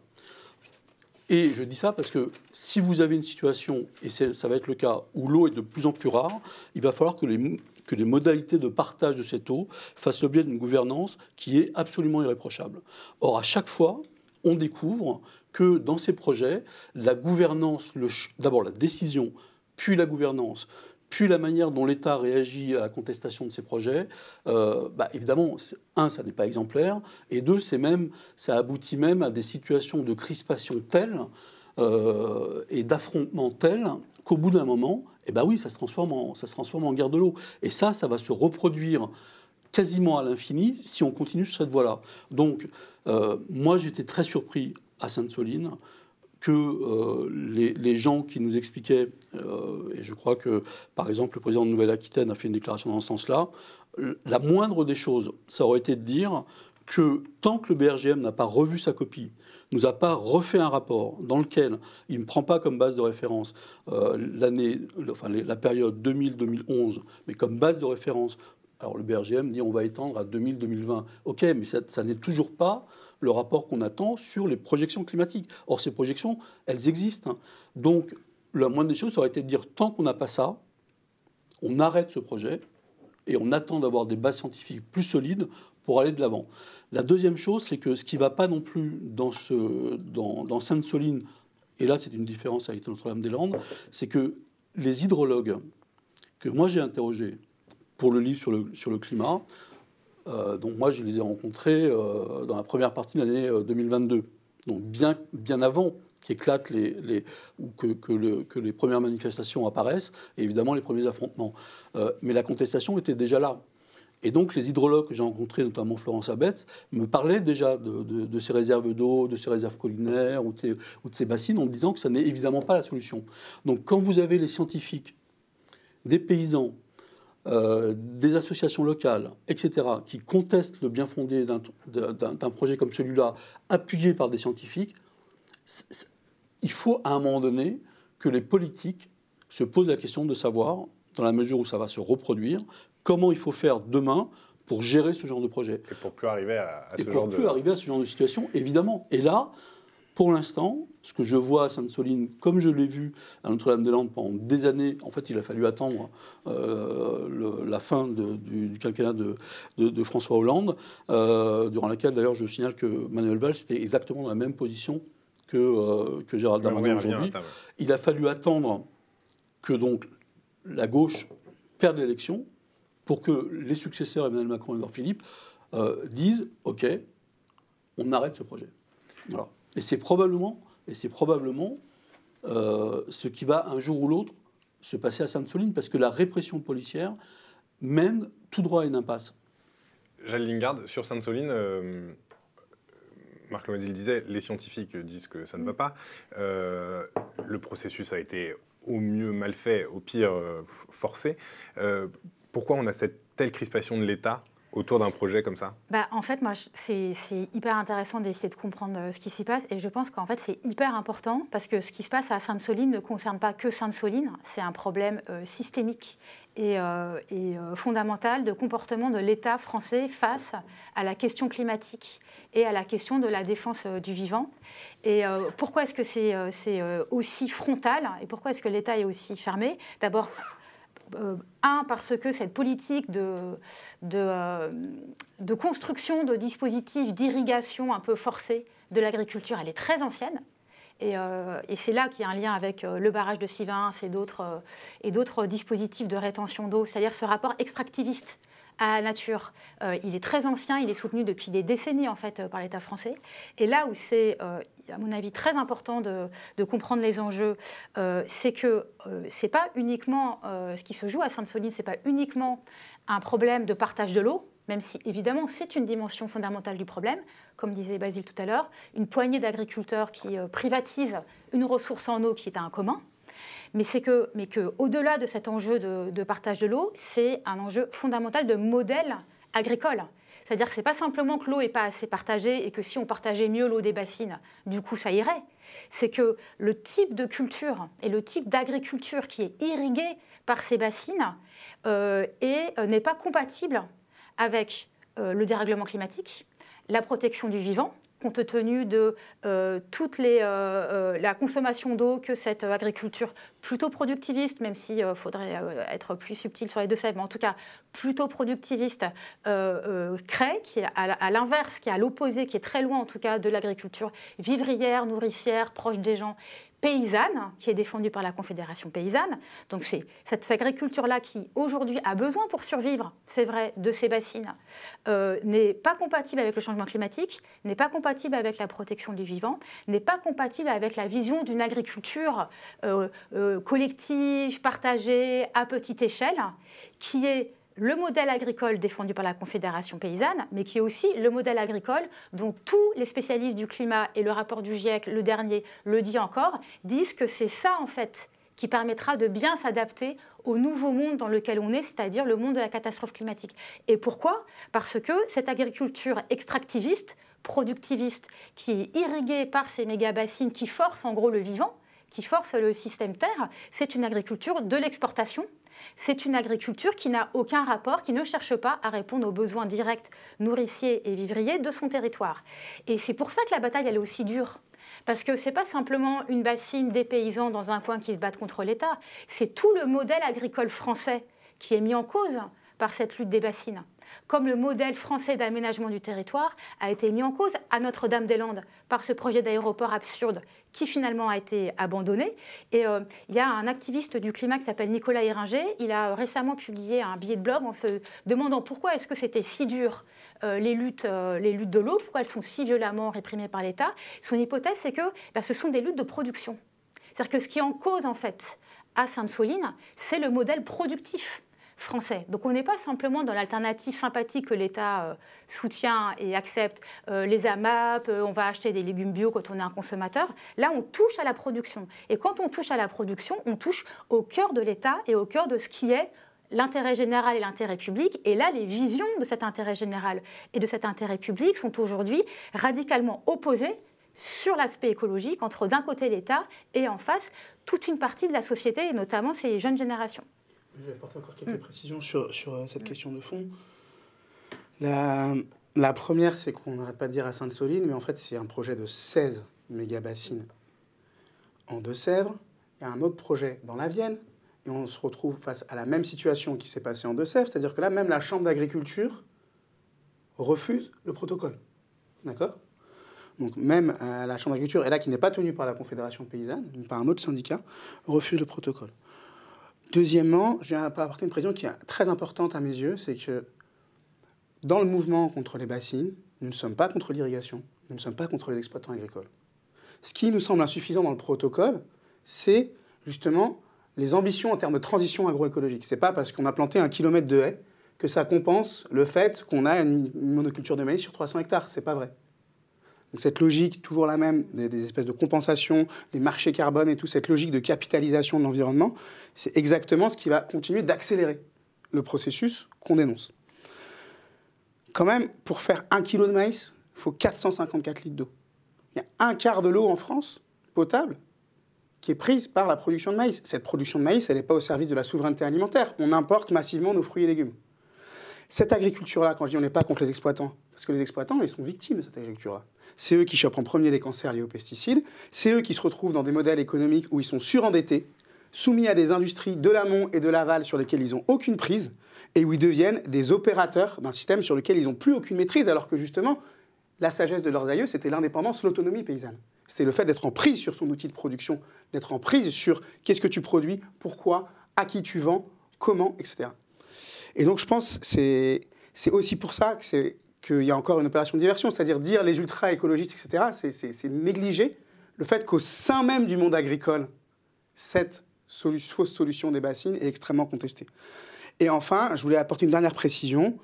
Et je dis ça parce que si vous avez une situation, et ça va être le cas, où l'eau est de plus en plus rare, il va falloir que les, que les modalités de partage de cette eau fassent l'objet d'une gouvernance qui est absolument irréprochable. Or, à chaque fois, on découvre que dans ces projets, la gouvernance, d'abord la décision, puis la gouvernance, puis la manière dont l'État réagit à la contestation de ces projets, euh, bah, évidemment, un, ça n'est pas exemplaire, et deux, c'est même, ça aboutit même à des situations de crispation telles euh, et d'affrontement tels qu'au bout d'un moment, eh ben oui, ça se transforme en, ça se transforme en guerre de l'eau. Et ça, ça va se reproduire quasiment à l'infini si on continue sur cette voie-là. Donc, euh, moi, j'étais très surpris à Sainte-Soline que euh, les, gens qui nous expliquaient, et je crois que, par exemple, le président de Nouvelle-Aquitaine a fait une déclaration dans ce sens-là, la moindre des choses, ça aurait été de dire que tant que le BRGM n'a pas revu sa copie, nous a pas refait un rapport dans lequel il ne prend pas comme base de référence euh, l'année, enfin la période 2000-2011, mais comme base de référence. Alors le BRGM dit on va étendre à 2000-2020. Ok, mais ça, ça n'est toujours pas le rapport qu'on attend sur les projections climatiques. Or ces projections, elles existent. Hein. Donc la moindre des choses, aurait été de dire tant qu'on n'a pas ça, on arrête ce projet et on attend d'avoir des bases scientifiques plus solides pour aller de l'avant. La deuxième chose, c'est que ce qui ne va pas non plus dans, ce, dans, Sainte-Soline, et là c'est une différence avec Notre-Dame-des-Landes, c'est que les hydrologues que moi j'ai interrogés pour le livre sur le, sur le climat, euh, donc moi je les ai rencontrés euh, dans la première partie de l'année 2022, euh, donc bien, bien avant qu'éclatent les, les, ou que, que, le, que, les premières manifestations apparaissent, et évidemment les premiers affrontements. mais la contestation était déjà là. Et donc, les hydrologues que j'ai rencontrés, notamment Florence Abetz, me parlaient déjà de, ces réserves d'eau, de ces réserves collinaires ou de ces, ou de ces bassines en me disant que ça n'est évidemment pas la solution. Donc, quand vous avez les scientifiques, des paysans, euh, des associations locales, etc., qui contestent le bien fondé d'un projet comme celui-là, appuyé par des scientifiques, il faut à un moment donné que les politiques se posent la question de savoir, dans la mesure où ça va se reproduire, comment il faut faire demain pour gérer ce genre de projet. Et pour plus arriver à, ce Et genre plus arriver à ce genre de situation, évidemment. Et là, pour l'instant, ce que je vois à Sainte-Soline, comme je l'ai vu à Notre-Dame-des-Landes pendant des années, en fait, il a fallu attendre euh, la fin du, quinquennat de, François Hollande, euh, durant laquelle, d'ailleurs, je signale que Manuel Valls était exactement dans la même position que, euh, que Gérald Darmanin aujourd'hui. Il a fallu attendre que donc la gauche perde l'élection pour que les successeurs Emmanuel Macron et Edouard Philippe disent OK, on arrête ce projet. Voilà. Et c'est probablement, et c'est probablement euh, ce qui va un jour ou l'autre se passer à Sainte-Soline, parce que la répression policière mène tout droit à une impasse. Jacques Lingard, sur Sainte-Soline, euh, Marc Loisy disait, les scientifiques disent que ça ne va pas. Euh, le processus a été au mieux mal fait, au pire forcé. pourquoi on a cette telle crispation de l'État autour d'un projet comme ça bah, En fait, moi, c'est hyper intéressant d'essayer de comprendre euh, ce qui s'y passe. Et je pense qu'en fait, c'est hyper important parce que ce qui se passe à Sainte-Soline ne concerne pas que Sainte-Soline. C'est un problème euh, systémique et, euh, et fondamental de comportement de l'État français face à la question climatique et à la question de la défense du vivant. Et pourquoi est-ce que c'est aussi frontal et pourquoi est-ce que l'État est aussi fermé? D'abord, euh, un, parce que cette politique de, euh, de, construction de dispositifs d'irrigation un peu forcés de l'agriculture, elle est très ancienne. Et, euh, et c'est là qu'il y a un lien avec le barrage de Sivins et d'autres dispositifs de rétention d'eau, c'est-à-dire ce rapport extractiviste à la nature. Euh, il est très ancien, il est soutenu depuis des décennies en fait euh, par l'État français. Et là où c'est, euh, à mon avis, très important de, comprendre les enjeux, c'est que c'est pas uniquement ce qui se joue à Sainte-Soline, c'est pas uniquement un problème de partage de l'eau, même si évidemment c'est une dimension fondamentale du problème, comme disait Basile tout à l'heure, une poignée d'agriculteurs qui privatisent une ressource en eau qui est un commun mais c'est que, mais que au-delà de cet enjeu de, partage de l'eau, c'est un enjeu fondamental de modèle agricole. C'est-à-dire que ce n'est pas simplement que l'eau n'est pas assez partagée et que si on partageait mieux l'eau des bassines, du coup ça irait. C'est que le type de culture et le type d'agriculture qui est irrigué par ces bassines euh, euh, n'est pas compatible avec euh, le dérèglement climatique, la protection du vivant compte tenu de euh, toute euh, euh, la consommation d'eau que cette agriculture plutôt productiviste, même s'il faudrait être plus subtil sur les deux sèvres, mais en tout cas plutôt productiviste, crée, qui est à l'inverse, qui est à l'opposé, qui est très loin en tout cas de l'agriculture vivrière, nourricière, proche des gens, paysanne, qui est défendue par la Confédération paysanne. Donc c'est cette agriculture-là qui, aujourd'hui, a besoin pour survivre, c'est vrai, de ces bassines, euh, n'est pas compatible avec le changement climatique, n'est pas compatible avec la protection du vivant, n'est pas compatible avec la vision d'une agriculture euh, euh, collective, partagée, à petite échelle, qui est le modèle agricole défendu par la Confédération paysanne, mais qui est aussi le modèle agricole dont tous les spécialistes du climat et le rapport du GIEC, le dernier, le dit encore, disent que c'est ça en fait qui permettra de bien s'adapter au nouveau monde dans lequel on est, c'est-à-dire le monde de la catastrophe climatique. Et pourquoi? Parce que cette agriculture extractiviste, productiviste, qui est irriguée par ces méga-bassines qui forcent en gros le vivant, qui force le système terre, c'est une agriculture de l'exportation c'est une agriculture qui n'a aucun rapport, qui ne cherche pas à répondre aux besoins directs nourriciers et vivriers de son territoire. Et c'est pour ça que la bataille, est aussi dure. Parce que ce n'est pas simplement une bassine des paysans dans un coin qui se battent contre l'État, c'est tout le modèle agricole français qui est mis en cause par cette lutte des bassines comme le modèle français d'aménagement du territoire a été mis en cause à Notre-Dame-des-Landes par ce projet d'aéroport absurde qui finalement a été abandonné. Et euh, il y a un activiste du climat qui s'appelle Nicolas Héringer. Il a récemment publié un billet de blog en se demandant pourquoi est-ce que c'était si dur euh, les, luttes, euh, les luttes de l'eau, pourquoi elles sont si violemment réprimées par l'État. Son hypothèse, c'est que ben, ce sont des luttes de production. C'est-à-dire que ce qui est en cause, en fait, à Sainte-Soline, c'est le modèle productif français. Donc on n'est pas simplement dans l'alternative sympathique que l'État euh, soutient et accepte, euh, les AMAP, euh, on va acheter des légumes bio quand on est un consommateur. Là, on touche à la production. Et quand on touche à la production, on touche au cœur de l'État et au cœur de ce qui est l'intérêt général et l'intérêt public. Et là, les visions de cet intérêt général et de cet intérêt public sont aujourd'hui radicalement opposées sur l'aspect écologique entre d'un côté l'État et en face toute une partie de la société et notamment ces jeunes générations. Je vais apporter encore quelques mm. précisions sur, sur euh, cette question de fond. La, la première, c'est qu'on n'arrête pas de dire à Sainte-Soline, mais en fait, c'est un projet de 16 mégabassines en Deux-Sèvres. Il y a un autre projet dans la Vienne, et on se retrouve face à la même situation qui s'est passée en Deux-Sèvres, c'est-à-dire que là, même la Chambre d'agriculture refuse le protocole. D'accord? Donc même euh, la Chambre d'agriculture, et là qui n'est pas tenue par la Confédération paysanne, mais par un autre syndicat, refuse le protocole. Deuxièmement, j'ai apporter une précision qui est très importante à mes yeux, c'est que dans le mouvement contre les bassines, nous ne sommes pas contre l'irrigation, nous ne sommes pas contre les exploitants agricoles. Ce qui nous semble insuffisant dans le protocole, c'est justement les ambitions en termes de transition agroécologique. Ce n'est pas parce qu'on a planté un kilomètre de haies que ça compense le fait qu'on a une monoculture de maïs sur 300 hectares. Ce n'est pas vrai. Donc cette logique, toujours la même, des, espèces de compensation, des marchés carbone et tout, cette logique de capitalisation de l'environnement, c'est exactement ce qui va continuer d'accélérer le processus qu'on dénonce. Quand même, pour faire un kilo de maïs, il faut 454 litres d'eau. Il y a un quart de l'eau en France, potable, qui est prise par la production de maïs. Cette production de maïs, elle n'est pas au service de la souveraineté alimentaire. On importe massivement nos fruits et légumes. Cette agriculture-là, quand je dis on n'est pas contre les exploitants, parce que les exploitants, ils sont victimes de cette agriculture-là. C'est eux qui chopent en premier les cancers liés aux pesticides. C'est eux qui se retrouvent dans des modèles économiques où ils sont surendettés, soumis à des industries de l'amont et de l'aval sur lesquelles ils n'ont aucune prise, et où ils deviennent des opérateurs d'un système sur lequel ils n'ont plus aucune maîtrise, alors que justement, la sagesse de leurs aïeux, c'était l'indépendance, l'autonomie paysanne. C'était le fait d'être en prise sur son outil de production, d'être en prise sur qu'est-ce que tu produis, pourquoi, à qui tu vends, comment, etc. Et donc je pense que c'est aussi pour ça qu'il y a encore une opération de diversion, c'est-à-dire dire les ultra-écologistes, etc., c'est négliger le fait qu'au sein même du monde agricole, cette fausse solution des bassines est extrêmement contestée. Et enfin, je voulais apporter une dernière précision,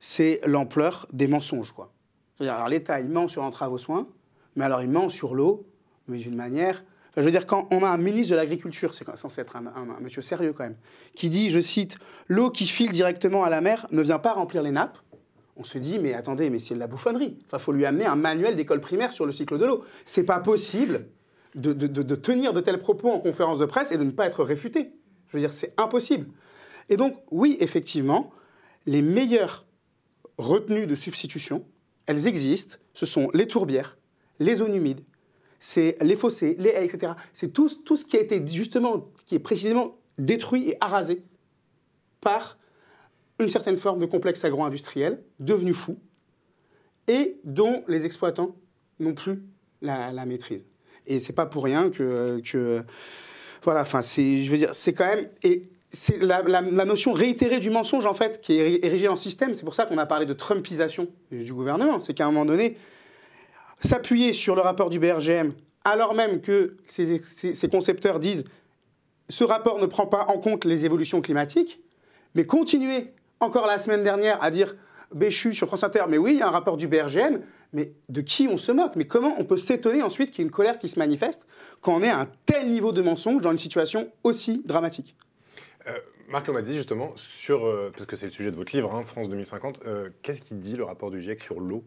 c'est l'ampleur des mensonges. Alors l'État, il ment sur l'entrave aux soins, mais alors il ment sur l'eau, mais d'une manière... je veux dire, quand on a un ministre de l'Agriculture, c'est censé être un, monsieur sérieux quand même, qui dit, je cite, l'eau qui file directement à la mer ne vient pas remplir les nappes, on se dit, mais attendez, mais c'est de la bouffonnerie. Il faut lui amener un manuel d'école primaire sur le cycle de l'eau. C'est pas possible de, tenir de tels propos en conférence de presse et de ne pas être réfuté. Je veux dire, c'est impossible. Et donc, oui, effectivement, les meilleures retenues de substitution, elles existent. Ce sont les tourbières, les zones humides, les fossés, les haies, etc. C'est tout, tout ce qui a été justement, qui est précisément détruit et arasé par une certaine forme de complexe agro-industriel devenu fou et dont les exploitants n'ont plus la, maîtrise. Et c'est pas pour rien que, que voilà, enfin, je veux dire, c'est quand même et c'est la, la, notion réitérée du mensonge en fait qui est érigée en système. C'est pour ça qu'on a parlé de Trumpisation du gouvernement. C'est qu'à un moment donné, s'appuyer sur le rapport du BRGM, alors même que ces, concepteurs disent ce rapport ne prend pas en compte les évolutions climatiques, mais continuer encore la semaine dernière à dire Béchu sur France Inter, mais oui, il y a un rapport du BRGM, mais de qui on se moque? Mais comment on peut s'étonner ensuite qu'il y ait une colère qui se manifeste quand on est à un tel niveau de mensonge dans une situation aussi dramatique? Euh, Marc Lomadi, justement, sur, euh, parce que c'est le sujet de votre livre, hein, France 2050, euh, qu'est-ce qu'il dit le rapport du GIEC sur l'eau?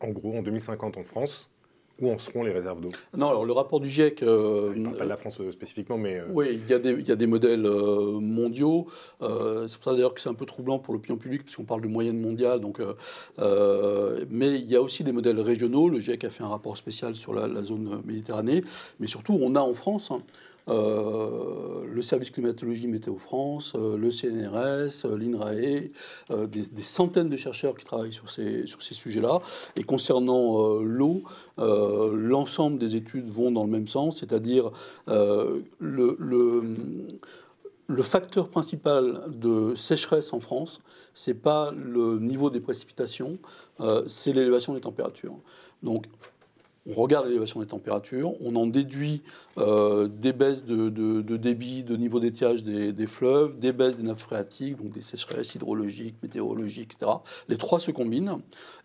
En gros, en 2050 en France, où en seront les réserves d'eau? Non, alors le rapport du GIEC. Euh, il pas de la France euh, spécifiquement, mais. Euh, oui, il y, a des, il y a des modèles mondiaux. c'est pour ça d'ailleurs que c'est un peu troublant pour l'opinion publique, puisqu'on parle de moyenne mondiale. Donc, mais il y a aussi des modèles régionaux. Le GIEC a fait un rapport spécial sur la, zone Méditerranée. Mais surtout, on a en France. Hein, euh, le service climatologie Météo France, euh, le CNRS, euh, l'INRAE, des, centaines de chercheurs qui travaillent sur ces, sur ces sujets-là. Et concernant l'eau, l'ensemble des études vont dans le même sens, c'est-à-dire le, le, le, facteur principal de sécheresse en France, c'est pas le niveau des précipitations, c'est l'élévation des températures. Donc on regarde l'élévation des températures, on en déduit euh, des baisses de, débit, de niveau d'étiage des, fleuves, des baisses des nappes phréatiques, donc des sécheresses hydrologiques, météorologiques, etc. Les trois se combinent.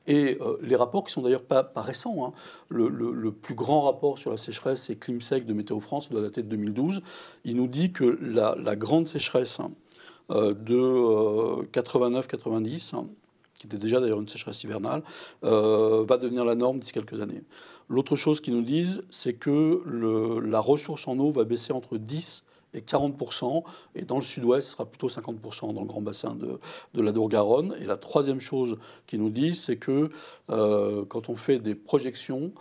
Et euh, les rapports qui sont d'ailleurs pas, récents, hein. le, plus grand rapport sur la sécheresse, c'est Climsec de Météo France, doit dater de 2012. Il nous dit que la, grande sécheresse de 89-90 qui était déjà d'ailleurs une sécheresse hivernale, va devenir la norme d'ici quelques années. L'autre chose qu'ils nous disent, c'est que la ressource en eau va baisser entre 10 et 40%, et dans le sud-ouest, ce sera plutôt 50% dans le grand bassin de, de la Dour-Garonne. Et la troisième chose qu'ils nous disent, c'est que euh, quand on fait des projections,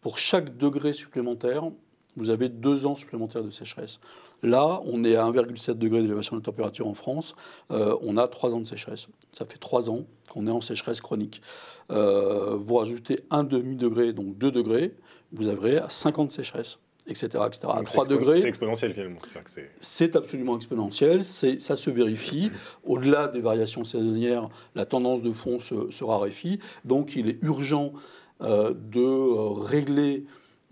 pour chaque degré supplémentaire, vous avez deux ans supplémentaires de sécheresse. Là, on est à 1,7 degré d'élévation de température en France. Euh, on a trois ans de sécheresse. Ça fait trois ans qu'on est en sécheresse chronique. Euh, vous rajoutez un demi-degré, donc 2 degrés, vous avez à 50 sécheresses etc. etc. à 3 degrés. C'est exponentiel finalement. C'est absolument exponentiel, ça se vérifie. Au-delà des variations saisonnières, la tendance de fond se, raréfie. Donc il est urgent euh, de euh, régler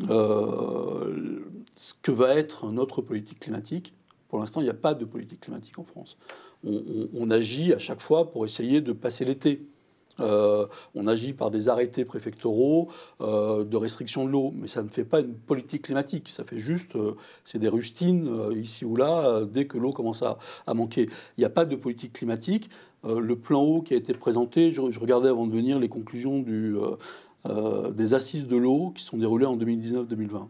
euh, ce que va être notre politique climatique. Pour l'instant, il n'y a pas de politique climatique en France. on agit à chaque fois pour essayer de passer l'été. Euh, on agit par des arrêtés préfectoraux euh, de restriction de l'eau, mais ça ne fait pas une politique climatique. Ça fait juste, c'est des rustines ici ou là dès que l'eau commence à, manquer. Il n'y a pas de politique climatique. le plan eau qui a été présenté, je, regardais avant de venir les conclusions des assises de l'eau qui sont déroulées en 2019-2020.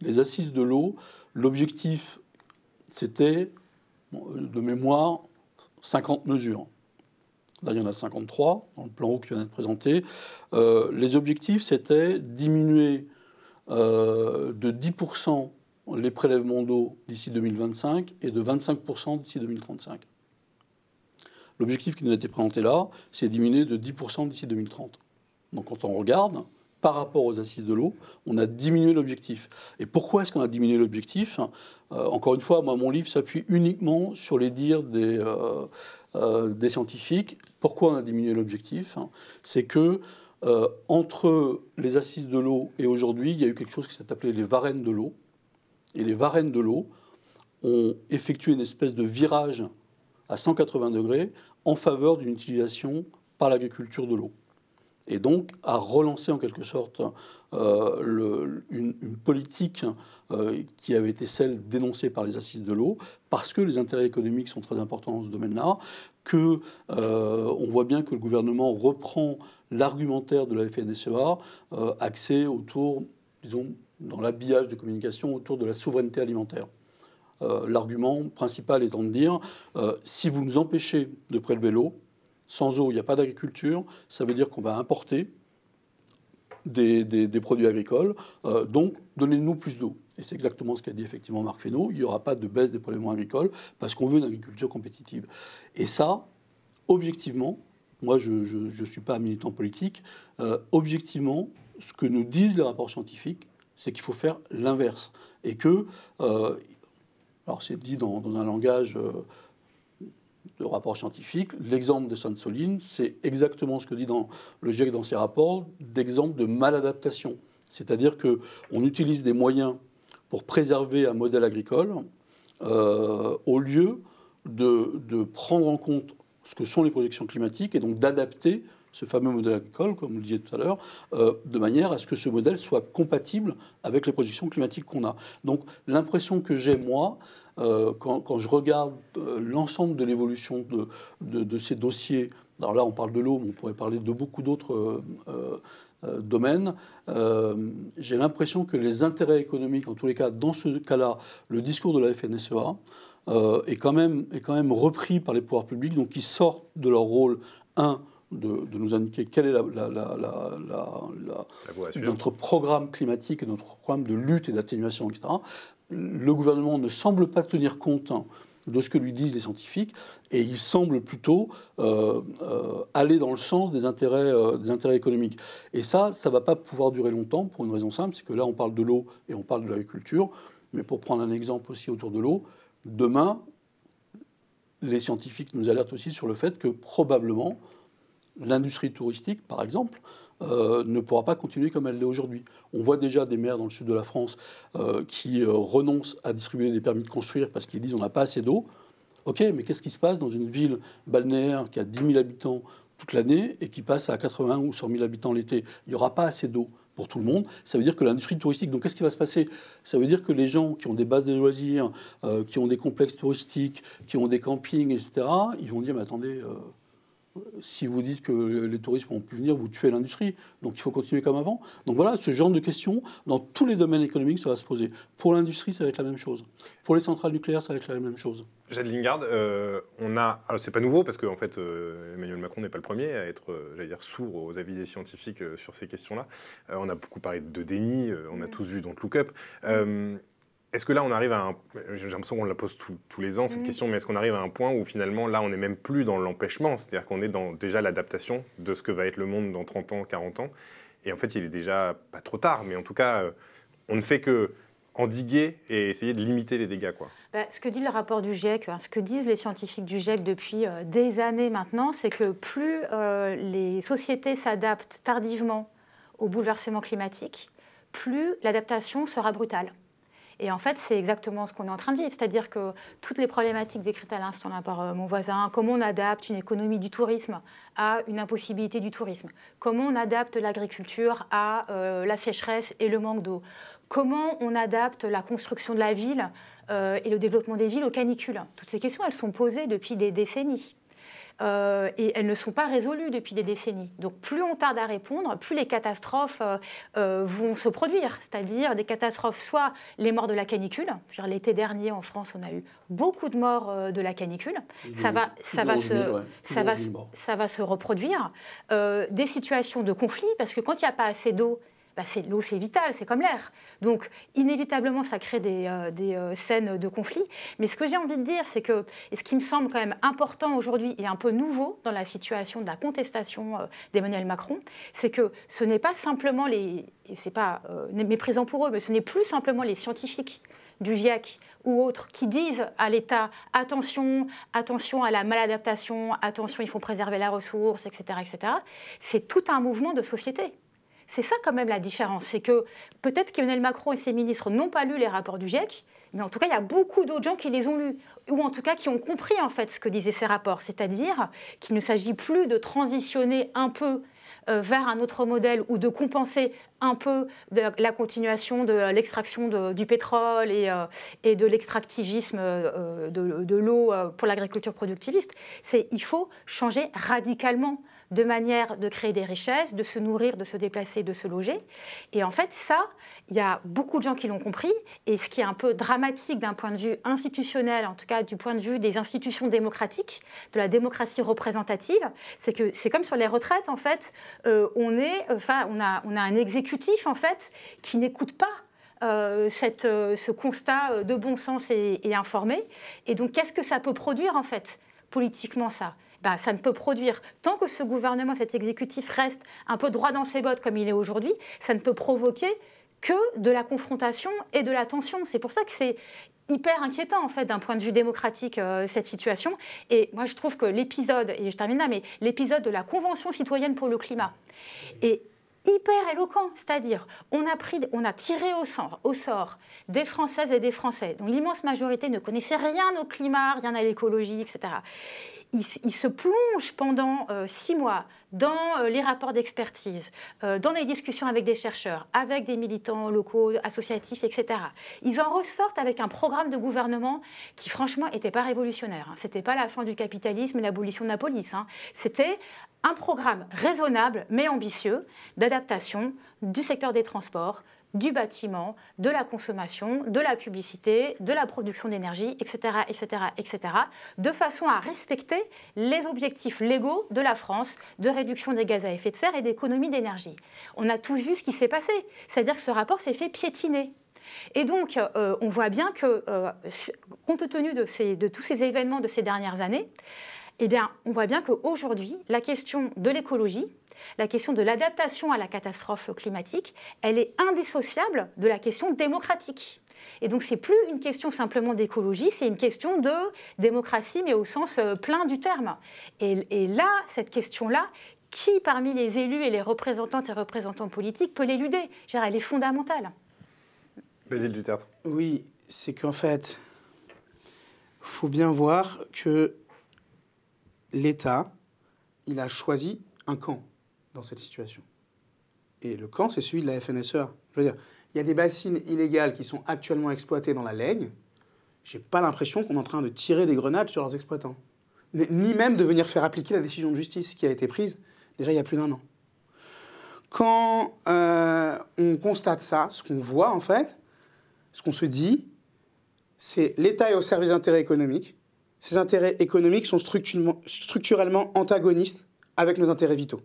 Les assises de l'eau, l'objectif, c'était, de mémoire, 50 mesures. Là, il y en a 53 dans le plan haut qui vient d'être présenté. Euh, les objectifs, c'était diminuer euh, de 10% les prélèvements d'eau d'ici 2025 et de 25% d'ici 2035. L'objectif qui nous a été présenté là, c'est diminuer de 10% d'ici 2030. Donc quand on regarde, par rapport aux assises de l'eau, on a diminué l'objectif. Et pourquoi est-ce qu'on a diminué l'objectif? Euh, Encore une fois, moi, mon livre s'appuie uniquement sur les dires des, euh, des scientifiques. Pourquoi on a diminué l'objectif? C'est que euh, entre les assises de l'eau et aujourd'hui, il y a eu quelque chose qui s'est appelé les varennes de l'eau. Et les varennes de l'eau ont effectué une espèce de virage à 180 degrés en faveur d'une utilisation par l'agriculture de l'eau et donc à relancer en quelque sorte euh, une, politique euh, qui avait été celle dénoncée par les assises de l'eau, parce que les intérêts économiques sont très importants dans ce domaine-là, que euh, on voit bien que le gouvernement reprend l'argumentaire de la FNSEA axé autour, disons, dans l'habillage de communication autour de la souveraineté alimentaire. L'argument principal étant de dire, si vous nous empêchez de prélever l'eau, sans eau, il n'y a pas d'agriculture. Ça veut dire qu'on va importer des, produits agricoles. Euh, donc, donnez-nous plus d'eau. Et c'est exactement ce qu'a dit effectivement Marc Fesneau. Il n'y aura pas de baisse des prélèvements agricoles parce qu'on veut une agriculture compétitive. Et ça, objectivement, moi je ne suis pas un militant politique, euh, objectivement, ce que nous disent les rapports scientifiques, c'est qu'il faut faire l'inverse. Et que, euh, alors c'est dit dans, un langage de rapports scientifiques. L'exemple de Sainte-Soline, c'est exactement ce que dit dans le GIEC dans ses rapports, d'exemple de maladaptation. C'est-à-dire qu'on utilise des moyens pour préserver un modèle agricole euh, au lieu de, de, prendre en compte ce que sont les projections climatiques et donc d'adapter ce fameux modèle agricole, comme vous le disiez tout à l'heure, euh, de manière à ce que ce modèle soit compatible avec les projections climatiques qu'on a. Donc l'impression que j'ai, moi, euh, quand, je regarde euh, l'ensemble de l'évolution de, de, ces dossiers, alors là on parle de l'eau, mais on pourrait parler de beaucoup d'autres domaines, j'ai l'impression que les intérêts économiques, en tous les cas, dans ce cas-là, le discours de la FNSEA, est, quand même, est quand même repris par les pouvoirs publics, donc ils sortent de leur rôle, un, de, nous indiquer quel est la, notre programme climatique notre programme de lutte et d'atténuation, etc. Le gouvernement ne semble pas tenir compte de ce que lui disent les scientifiques, et il semble plutôt euh, euh, aller dans le sens des intérêts, euh, des intérêts économiques. Et ça, ça ne va pas pouvoir durer longtemps pour une raison simple, c'est que là, on parle de l'eau et on parle de l'agriculture, mais pour prendre un exemple aussi autour de l'eau, demain, les scientifiques nous alertent aussi sur le fait que probablement, l'industrie touristique, par exemple, euh, ne pourra pas continuer comme elle l'est aujourd'hui. On voit déjà des maires dans le sud de la France euh, qui euh, renoncent à distribuer des permis de construire parce qu'ils disent on n'a pas assez d'eau. Ok, mais qu'est-ce qui se passe dans une ville balnéaire qui a 10 000 habitants toute l'année et qui passe à 80 ou 100 000 habitants l'été? Il n'y aura pas assez d'eau. pour tout le monde, ça veut dire que l'industrie touristique. Donc qu'est-ce qui va se passer? Ça veut dire que les gens qui ont des bases de loisirs, qui ont des complexes touristiques, qui ont des campings, etc., ils vont dire mais attendez, si vous dites que les touristes vont plus venir, vous tuez l'industrie. Donc il faut continuer comme avant. Donc voilà, ce genre de questions, dans tous les domaines économiques, ça va se poser. Pour l'industrie, ça va être la même chose. Pour les centrales nucléaires, ça va être la même chose. Jade Lingard, euh, on a. Alors, c'est pas nouveau parce qu'en en fait, euh, Emmanuel Macron n'est pas le premier à être, euh, j'allais dire, sourd aux avis des scientifiques sur ces questions-là. on a beaucoup parlé de déni, on a tous vu dans le Look Up. Est-ce que là, on arrive à un. J'ai l'impression qu'on la pose tous les ans, cette mm. question, mais est-ce qu'on arrive à un point où finalement, là, on n'est même plus dans l'empêchement? C'est-à-dire qu'on est dans déjà l'adaptation de ce que va être le monde dans 30 ans, 40 ans. Et en fait, il est déjà pas trop tard, mais en tout cas, euh, on ne fait que endiguer et essayer de limiter les dégâts. Quoi. Bah, ce que dit le rapport du GIEC, hein, ce que disent les scientifiques du GIEC depuis euh, des années maintenant, c'est que plus euh, les sociétés s'adaptent tardivement au bouleversement climatique, plus l'adaptation sera brutale. Et en fait, c'est exactement ce qu'on est en train de vivre. C'est-à-dire que toutes les problématiques décrites à l'instant par euh, mon voisin, comment on adapte une économie du tourisme à une impossibilité du tourisme, comment on adapte l'agriculture à euh, la sécheresse et le manque d'eau, comment on adapte la construction de la ville euh, et le développement des villes aux canicules? Toutes ces questions, elles sont posées depuis des décennies. Euh, et elles ne sont pas résolues depuis des décennies. Donc plus on tarde à répondre, plus les catastrophes euh, euh, vont se produire, c'est-à-dire des catastrophes, soit les morts de la canicule, l'été dernier en France on a eu beaucoup de morts de la canicule, ça va, ça, va se, ça, va, ça va se reproduire, des situations de conflit, parce que quand il n'y a pas assez d'eau, bah, l'eau, c'est vital, c'est comme l'air. Donc, inévitablement, ça crée des, euh, euh, scènes de conflit. Mais ce que j'ai envie de dire, c'est que, et ce qui me semble quand même important aujourd'hui et un peu nouveau dans la situation de la contestation euh, d'Emmanuel Macron, c'est que ce n'est pas simplement les, et c'est pas méprisant pour eux, mais ce n'est plus simplement les scientifiques du GIEC ou autres qui disent à l'État attention, attention à la maladaptation, attention, il faut préserver la ressource, etc., etc. C'est tout un mouvement de société. C'est ça quand même la différence. C'est que peut-être qu'Emmanuel Macron et ses ministres n'ont pas lu les rapports du GIEC, mais en tout cas, il y a beaucoup d'autres gens qui les ont lus, ou en tout cas qui ont compris en fait ce que disaient ces rapports, c'est-à-dire qu'il ne s'agit plus de transitionner un peu euh, vers un autre modèle ou de compenser un peu de la continuation de l'extraction du pétrole et, euh, de l'extractivisme euh, de, l'eau pour l'agriculture productiviste. Il faut changer radicalement de manière de créer des richesses, de se nourrir, de se déplacer, de se loger. Et en fait, ça, il y a beaucoup de gens qui l'ont compris. Et ce qui est un peu dramatique d'un point de vue institutionnel, en tout cas du point de vue des institutions démocratiques, de la démocratie représentative, c'est que c'est comme sur les retraites, en fait, euh, on, est, enfin, on, a, on a un exécutif, en fait, qui n'écoute pas euh, cette, euh, ce constat de bon sens et, et informé. Et donc, qu'est-ce que ça peut produire, en fait, politiquement, ça? Bah, ça ne peut produire, tant que ce gouvernement, cet exécutif reste un peu droit dans ses bottes comme il est aujourd'hui, ça ne peut provoquer que de la confrontation et de la tension. C'est pour ça que c'est hyper inquiétant en fait d'un point de vue démocratique euh, cette situation. Et moi je trouve que l'épisode, et je termine là, mais l'épisode de la Convention citoyenne pour le climat est hyper éloquent, c'est-à-dire on a pris, on a tiré au sort, au sort des Françaises et des Français dont l'immense majorité ne connaissait rien au climat, rien à l'écologie, etc il, se plonge pendant euh, six mois dans euh, les rapports d'expertise, euh, dans les discussions avec des chercheurs, avec des militants locaux, associatifs, etc. Ils en ressortent avec un programme de gouvernement qui, franchement, n'était pas révolutionnaire. Hein. Ce n'était pas la fin du capitalisme et l'abolition de la police. Hein. C'était un programme raisonnable mais ambitieux d'adaptation du secteur des transports, du bâtiment, de la consommation, de la publicité, de la production d'énergie, etc., etc., etc., de façon à respecter les objectifs légaux de la France de réduction des gaz à effet de serre et d'économie d'énergie. On a tous vu ce qui s'est passé, c'est-à-dire que ce rapport s'est fait piétiner. Et donc, euh, on voit bien que, euh, compte tenu de, de tous ces événements de ces dernières années, eh bien, on voit bien qu'aujourd'hui, la question de l'écologie, la question de l'adaptation à la catastrophe climatique, elle est indissociable de la question démocratique. Et donc, c'est plus une question simplement d'écologie, c'est une question de démocratie, mais au sens euh, plein du terme. Et, là, cette question-là, qui parmi les élus et les représentantes et représentants politiques peut l'éluder? Elle est fondamentale. Basile Duterte. Oui, c'est qu'en fait, il faut bien voir que l'État, il a choisi un camp dans cette situation. Et le camp, c'est celui de la FNSEA. Je veux dire, il y a des bassines illégales qui sont actuellement exploitées dans la Laigne. J'ai pas l'impression qu'on est en train de tirer des grenades sur leurs exploitants. Ni même de venir faire appliquer la décision de justice qui a été prise déjà il y a plus d'un an. Quand euh, on constate ça, ce qu'on voit en fait, ce qu'on se dit, c'est l'État est au service d'intérêts économiques. Ces intérêts économiques sont structurellement antagonistes avec nos intérêts vitaux.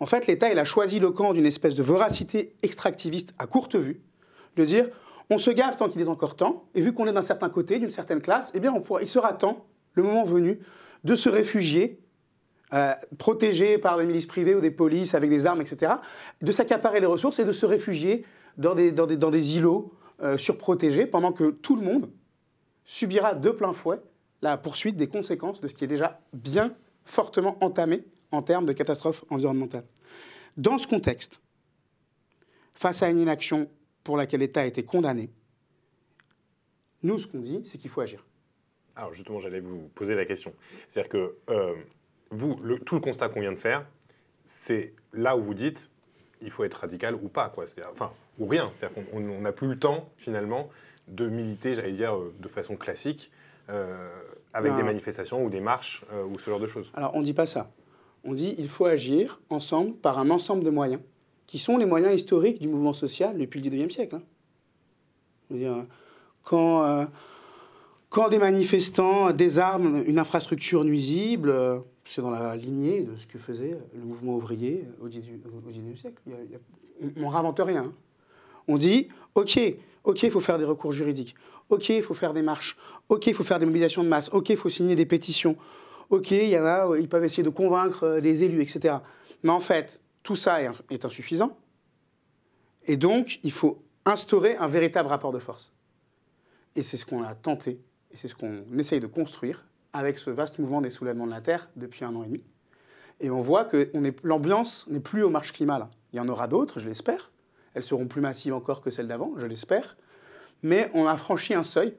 En fait, l'État, a choisi le camp d'une espèce de voracité extractiviste à courte vue, de dire on se gave tant qu'il est encore temps, et vu qu'on est d'un certain côté, d'une certaine classe, eh bien, on pourra, il sera temps, le moment venu, de se réfugier, euh, protégé par des milices privées ou des polices avec des armes, etc., de s'accaparer les ressources et de se réfugier dans des, dans des, îlots euh, surprotégés, pendant que tout le monde subira de plein fouet la poursuite des conséquences de ce qui est déjà bien fortement entamé en termes de catastrophe environnementale. Dans ce contexte, face à une inaction pour laquelle l'État a été condamné, nous, ce qu'on dit, c'est qu'il faut agir. Alors justement, j'allais vous poser la question. C'est-à-dire que euh, vous, tout le constat qu'on vient de faire, c'est là où vous dites, il faut être radical ou pas, quoi. Enfin, ou rien. C'est-à-dire qu'on n'a plus le temps, finalement, de militer, j'allais dire, euh, de façon classique, avec ben, des manifestations ou des marches ou ce genre de choses. Alors, on ne dit pas ça on dit qu'il faut agir ensemble par un ensemble de moyens, qui sont les moyens historiques du mouvement social depuis le 19e siècle. Hein. quand, euh, quand des manifestants désarment une infrastructure nuisible, euh, c'est dans la lignée de ce que faisait le mouvement ouvrier au 19e siècle. on ne réinvente rien. Hein. On dit, OK, OK, il faut faire des recours juridiques. OK, il faut faire des marches. OK, il faut faire des mobilisations de masse. OK, il faut signer des pétitions ok, il y en a, ils peuvent essayer de convaincre euh, les élus, etc. Mais en fait, tout ça est, insuffisant. Et donc, il faut instaurer un véritable rapport de force. Et c'est ce qu'on a tenté, et c'est ce qu'on essaye de construire avec ce vaste mouvement des soulèvements de la Terre depuis un an et demi. Et on voit que l'ambiance n'est plus aux marches climat là. Il y en aura d'autres, je l'espère. Elles seront plus massives encore que celles d'avant, je l'espère. Mais on a franchi un seuil.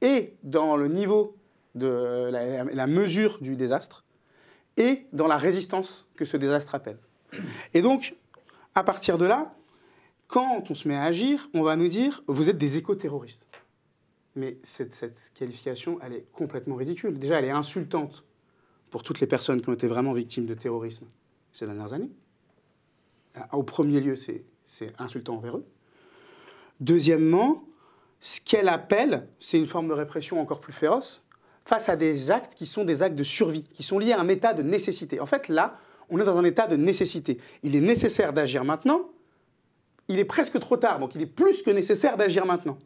Et dans le niveau de la, mesure du désastre et dans la résistance que ce désastre appelle. Et donc, à partir de là, quand on se met à agir, on va nous dire vous êtes des éco-terroristes. Mais cette, cette, qualification, elle est complètement ridicule. Déjà, elle est insultante pour toutes les personnes qui ont été vraiment victimes de terrorisme ces dernières années. Au premier lieu, c'est insultant envers eux. Deuxièmement, ce qu'elle appelle, c'est une forme de répression encore plus féroce, face à des actes qui sont des actes de survie, qui sont liés à un état de nécessité. En fait, là, on est dans un état de nécessité. Il est nécessaire d'agir maintenant. Il est presque trop tard, donc il est plus que nécessaire d'agir maintenant.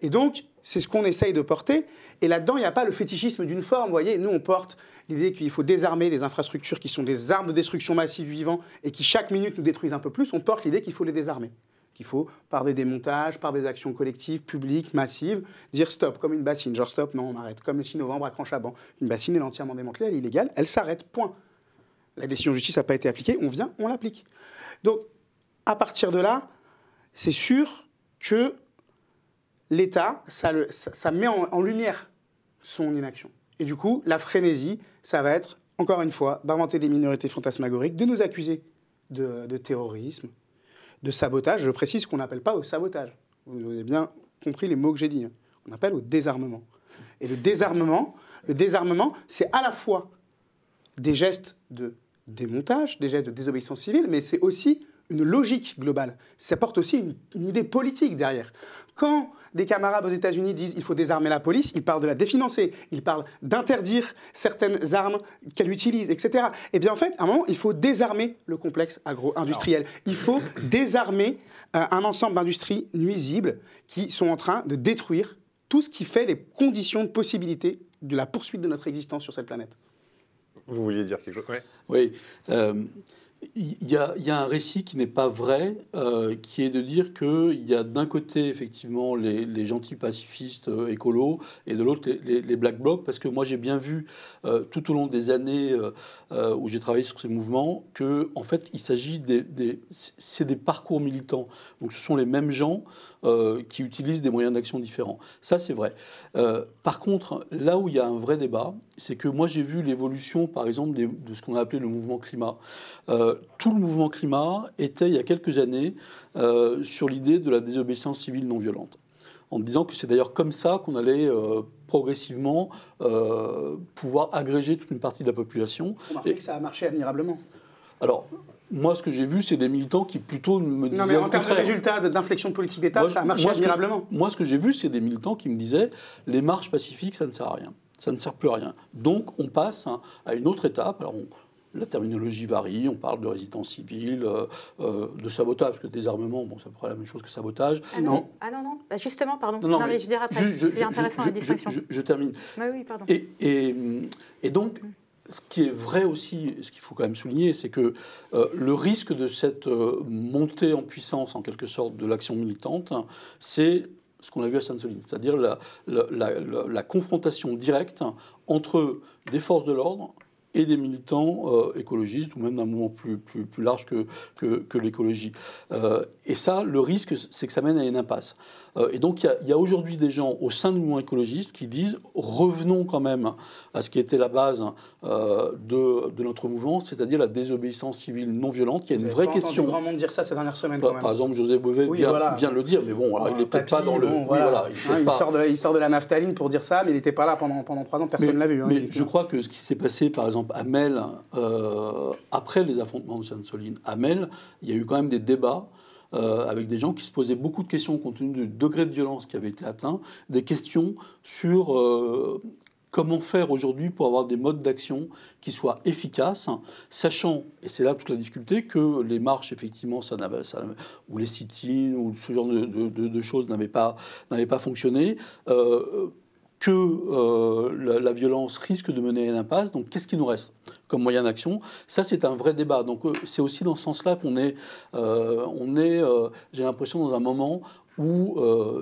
Et donc, c'est ce qu'on essaye de porter. Et là-dedans, il n'y a pas le fétichisme d'une forme. Vous voyez, nous, on porte l'idée qu'il faut désarmer les infrastructures qui sont des armes de destruction massive vivants et qui, chaque minute, nous détruisent un peu plus. On porte l'idée qu'il faut les désarmer qu'il faut, par des démontages, par des actions collectives, publiques, massives, dire stop, comme une bassine. Genre stop, non, on arrête. Comme le 6 novembre à Cranchaban. Une bassine, est entièrement démantelée, elle est illégale, elle s'arrête, point. La décision de justice n'a pas été appliquée, on vient, on l'applique. Donc, à partir de là, c'est sûr que l'État, ça, met en, lumière son inaction. Et du coup, la frénésie, ça va être, encore une fois, d'inventer des minorités fantasmagoriques, de nous accuser de terrorisme, de sabotage. Je précise qu'on n'appelle pas au sabotage. Vous avez bien compris les mots que j'ai dit. Hein. On appelle au désarmement. Et le désarmement, le désarmement, c'est à la fois des gestes de démontage, des gestes de désobéissance civile, mais c'est aussi une logique globale. Ça porte aussi une, idée politique derrière. Quand des camarades aux États-Unis disent il faut désarmer la police, ils parlent de la définancer, ils parlent d'interdire certaines armes qu'elle utilise, etc. Et eh bien en fait, à un moment, il faut désarmer le complexe agro-industriel. Il faut désarmer euh, un ensemble d'industries nuisibles qui sont en train de détruire tout ce qui fait les conditions de possibilité de la poursuite de notre existence sur cette planète. Vous vouliez dire quelque chose? Oui. Euh, il y, a, un récit qui n'est pas vrai, euh, qui est de dire qu'il y a d'un côté effectivement les, gentils pacifistes euh, écolos et de l'autre les, black blocs, parce que moi j'ai bien vu euh, tout au long des années où j'ai travaillé sur ces mouvements que en fait il s'agit des, c'est des parcours militants. Donc ce sont les mêmes gens qui utilisent des moyens d'action différents. Ça c'est vrai. par contre, là où il y a un vrai débat, c'est que moi j'ai vu l'évolution par exemple de ce qu'on a appelé le mouvement climat tout le mouvement climat était, il y a quelques années, sur l'idée de la désobéissance civile non violente en disant que c'est d'ailleurs comme ça qu'on allait euh, progressivement euh, pouvoir agréger toute une partie de la population. et que ça a marché admirablement. Alors, moi, ce que j'ai vu, c'est des militants qui plutôt me disaient. Non, mais en termes de résultats d'inflexion de politique d'État, ça a marché admirablement. moi, ce que j'ai vu, c'est des militants qui me disaient les marches pacifiques, ça ne sert à rien. Ça ne sert plus à rien. Donc, on passe à une autre étape. Alors, on, la terminologie varie, on parle de résistance civile, euh, euh, de sabotage, parce que désarmement, bon, ça pourrait la même chose que sabotage. Ah non, ah non, non. Bah, justement, pardon. Non, mais, je dirais après, c'est intéressant la distinction. Je, termine. Oui, oui, pardon. Et, et, donc, ce qui est vrai aussi, ce qu'il faut quand même souligner, c'est que euh, le risque de cette montée en puissance, en quelque sorte, de l'action militante, c'est ce qu'on a vu à Sainte-Soline, c'est-à-dire la, confrontation directe entre des forces de l'ordre et des militants euh, écologistes ou même d'un mouvement plus, plus, plus large que, que, que l'écologie. Euh, et ça, le risque, c'est que ça mène à une impasse. Euh, et donc, il y a, aujourd'hui des gens au sein du mouvement écologiste qui disent revenons quand même à ce qui était la base de, de, notre mouvement, c'est-à-dire la désobéissance civile non violente. Il y a une vraie question. grand monde dire ça ces dernières semaines. Bah, par exemple, José Bové vient, vient, de le dire, mais bon, il n'est peut-être pas dans le. voilà. il, hein, sort de, il, sort de, la naphtaline pour dire ça, mais il n'était pas là pendant, pendant trois ans, personne ne l'a vu. Hein, mais je crois que ce qui s'est passé, par exemple, à Mel, euh, après les affrontements de Sainte-Soline, à Mel, il y a eu quand même des débats. Euh, avec des gens qui se posaient beaucoup de questions compte tenu du degré de violence qui avait été atteint, des questions sur euh, comment faire aujourd'hui pour avoir des modes d'action qui soient efficaces, sachant, et c'est là toute la difficulté, que les marches, effectivement, ça ça, ou les sit-ins, ou ce genre de, choses n'avaient pas, pas fonctionné. Que euh, la, violence risque de mener à une impasse. Donc, qu'est-ce qui nous reste comme moyen d'action? Ça, c'est un vrai débat. Donc, euh, c'est aussi dans ce sens-là qu'on est, euh, j'ai l'impression, dans un moment où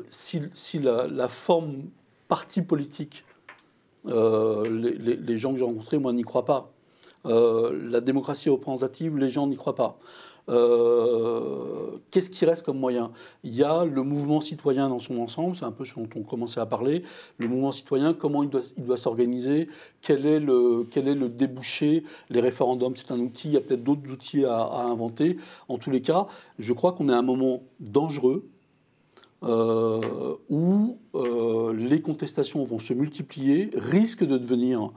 si, la, forme parti politique, les, gens que j'ai rencontrés, moi, n'y croient pas. la démocratie représentative, les gens n'y croient pas. Euh, qu'est-ce qui reste comme moyen? Il y a le mouvement citoyen dans son ensemble, c'est un peu ce dont on commençait à parler. Le mouvement citoyen, comment il doit, s'organiser? Quel, est le, quel est le débouché? Les référendums, c'est un outil, il y a peut-être d'autres outils à, inventer. En tous les cas, je crois qu'on est à un moment dangereux euh, où euh, les contestations vont se multiplier, risquent de devenir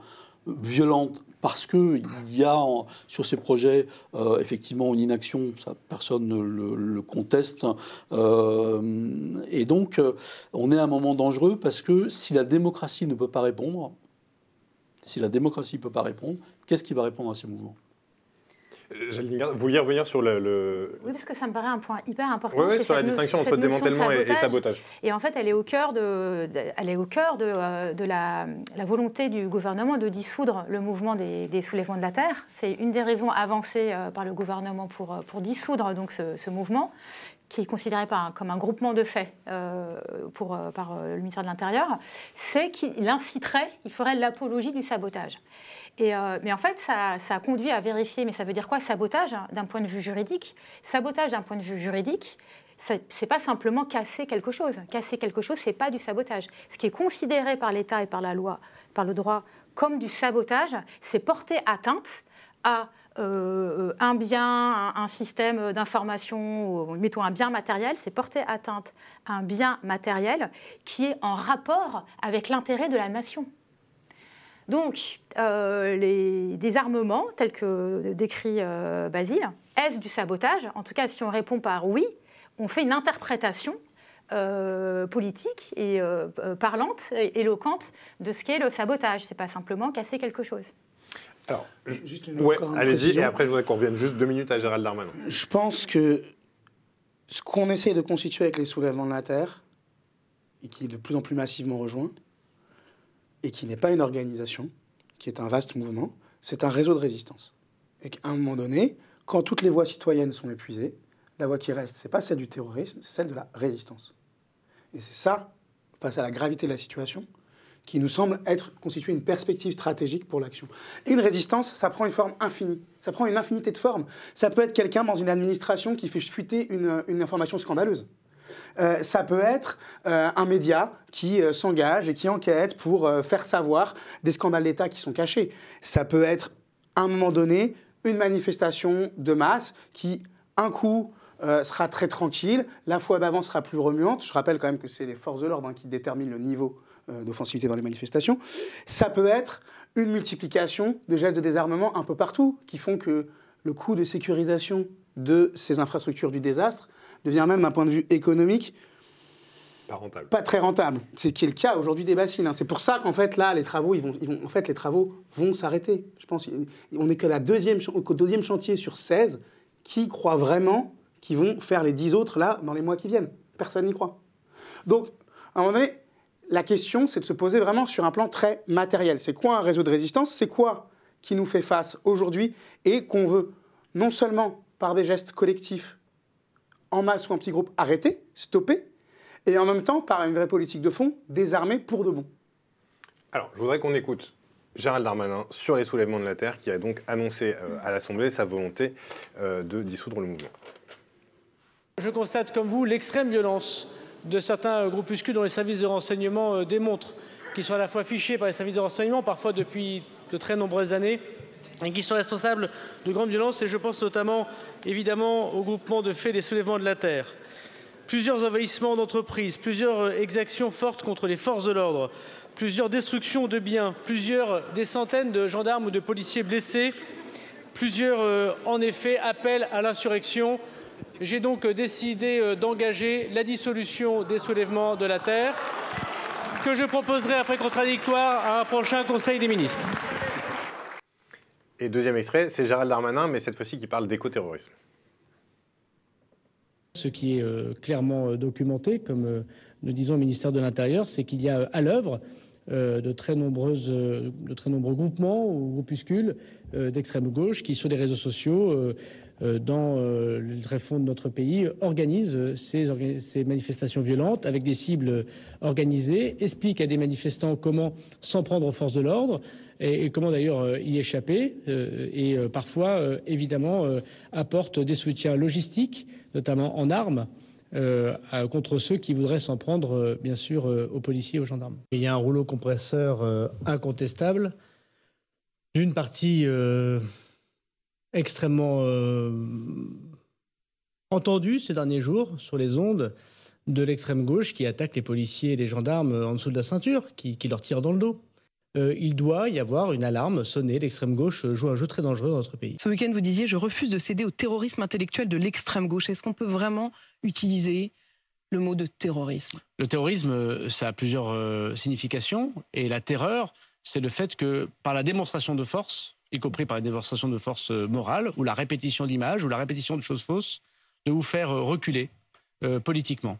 violentes parce qu'il y a sur ces projets euh, effectivement une inaction, personne ne le, conteste. Euh, et donc, euh, on est à un moment dangereux parce que si la démocratie ne peut pas répondre, si la démocratie ne peut pas répondre, qu'est-ce qui va répondre à ces mouvements? Vous vouliez revenir sur le, Oui, parce que ça me paraît un point hyper important. Oui, sur la distinction entre démantèlement et, sabotage. Et en fait, elle est au cœur de, elle est au cœur de, euh, de la, la, volonté du gouvernement de dissoudre le mouvement des, des soulèvements de la Terre. C'est une des raisons avancées euh, par le gouvernement pour, euh, pour dissoudre donc, ce, ce mouvement qui est considéré comme un groupement de faits pour, par le ministère de l'Intérieur, c'est qu'il inciterait, il ferait l'apologie du sabotage. Euh, mais en fait, ça, a conduit à vérifier, mais ça veut dire quoi? Sabotage hein, d'un point de vue juridique Sabotage d'un point de vue juridique, c'est pas simplement casser quelque chose. Casser quelque chose, c'est pas du sabotage. Ce qui est considéré par l'État et par la loi, par le droit, comme du sabotage, c'est porter atteinte à euh, un bien, un, système d'information, mettons un bien matériel, c'est porter atteinte à un bien matériel qui est en rapport avec l'intérêt de la nation. Donc, euh, les désarmements, tels que décrit euh, Basile, est-ce du sabotage? En tout cas, si on répond par oui, on fait une interprétation euh, politique et parlante, et éloquente de ce qu'est le sabotage. C'est pas simplement casser quelque chose. Alors, juste une ouais, allez-y, et après je voudrais qu'on revienne juste deux minutes à Gérald Darmanin. Je pense que ce qu'on essaye de constituer avec les soulèvements de la Terre, et qui est de plus en plus massivement rejoint, et qui n'est pas une organisation, qui est un vaste mouvement, c'est un réseau de résistance. Et qu'à un moment donné, quand toutes les voies citoyennes sont épuisées, la voie qui reste, c'est pas celle du terrorisme, c'est celle de la résistance. Et c'est ça, face à la gravité de la situation, qui nous semble être constituer une perspective stratégique pour l'action. Une résistance, ça prend une forme infinie. Ça prend une infinité de formes. Ça peut être quelqu'un dans une administration qui fait fuiter une information scandaleuse. Euh, ça peut être euh, un média qui euh, s'engage et qui enquête pour faire savoir des scandales d'État qui sont cachés. Ça peut être, à un moment donné, une manifestation de masse qui, un coup, sera très tranquille, la fois d'avant sera plus remuante. Je rappelle quand même que c'est les forces de l'ordre hein, qui déterminent le niveau d'offensivité dans les manifestations. Ça peut être une multiplication de gestes de désarmement un peu partout, qui font que le coût de sécurisation de ces infrastructures du désastre devient même, d'un point de vue économique, pas rentable. Pas très rentable. C'est qui est le cas aujourd'hui des bassines. Hein. C'est pour ça qu'en fait là, les travaux, ils vont, ils vont en fait, les travaux vont s'arrêter. Je pense, on n'est que la deuxième, au deuxième chantier sur 16 qui croit vraiment qu'ils vont faire les 10 autres là dans les mois qui viennent. Personne n'y croit. Donc, à un moment donné, la question, c'est de se poser vraiment sur un plan très matériel. C'est quoi un réseau de résistance? C'est quoi qui nous fait face aujourd'hui et qu'on veut non seulement par des gestes collectifs, en masse ou en petits groupes, arrêter, stopper, et en même temps, par une vraie politique de fond, désarmer pour de bon. Alors, je voudrais qu'on écoute Gérald Darmanin sur les soulèvements de la Terre, qui a donc annoncé euh, à l'Assemblée sa volonté euh, de dissoudre le mouvement. Je constate comme vous l'extrême violence de certains groupuscules dont les services de renseignement euh, démontrent qu'ils sont à la fois fichés par les services de renseignement, parfois depuis de très nombreuses années, et qui sont responsables de grandes violences. Et je pense notamment, évidemment, au groupement de faits des soulèvements de la Terre plusieurs envahissements d'entreprises, plusieurs euh, exactions fortes contre les forces de l'ordre, plusieurs destructions de biens, plusieurs des centaines de gendarmes ou de policiers blessés, plusieurs euh, en effet appels à l'insurrection. J'ai donc euh, décidé d'engager la dissolution des soulèvements de la terre que je proposerai après contradictoire à un prochain Conseil des ministres. Et deuxième extrait, c'est Gérald Darmanin, mais cette fois-ci qui parle d'écoterrorisme. Ce qui est euh, clairement euh, documenté, comme euh, nous disons au ministère de l'Intérieur, c'est qu'il y a à l'œuvre de, très nombreuses, de très nombreux groupements ou groupuscules d'extrême gauche qui, sur les réseaux sociaux, dans le tréfonds de notre pays, organisent ces, ces, manifestations violentes avec des cibles organisées, expliquent à des manifestants comment s'en prendre aux forces de l'ordre et, comment d'ailleurs y échapper, et parfois, évidemment, apportent des soutiens logistiques notamment en armes, euh, contre ceux qui voudraient s'en prendre, euh, bien sûr, euh, aux policiers et aux gendarmes. Il y a un rouleau compresseur incontestable d'une partie extrêmement entendue ces derniers jours sur les ondes de l'extrême gauche qui attaque les policiers et les gendarmes en dessous de la ceinture, qui, qui leur tire dans le dos. Euh, il doit y avoir une alarme sonnée. L'extrême gauche joue un jeu très dangereux dans notre pays. Ce week-end, vous disiez je refuse de céder au terrorisme intellectuel de l'extrême gauche. Est-ce qu'on peut vraiment utiliser le mot de terrorisme? Le terrorisme, ça a plusieurs euh, significations. Et la terreur, c'est le fait que par la démonstration de force, y compris par une démonstration de force euh, morale, ou la répétition d'images, ou la répétition de choses fausses, de vous faire reculer politiquement.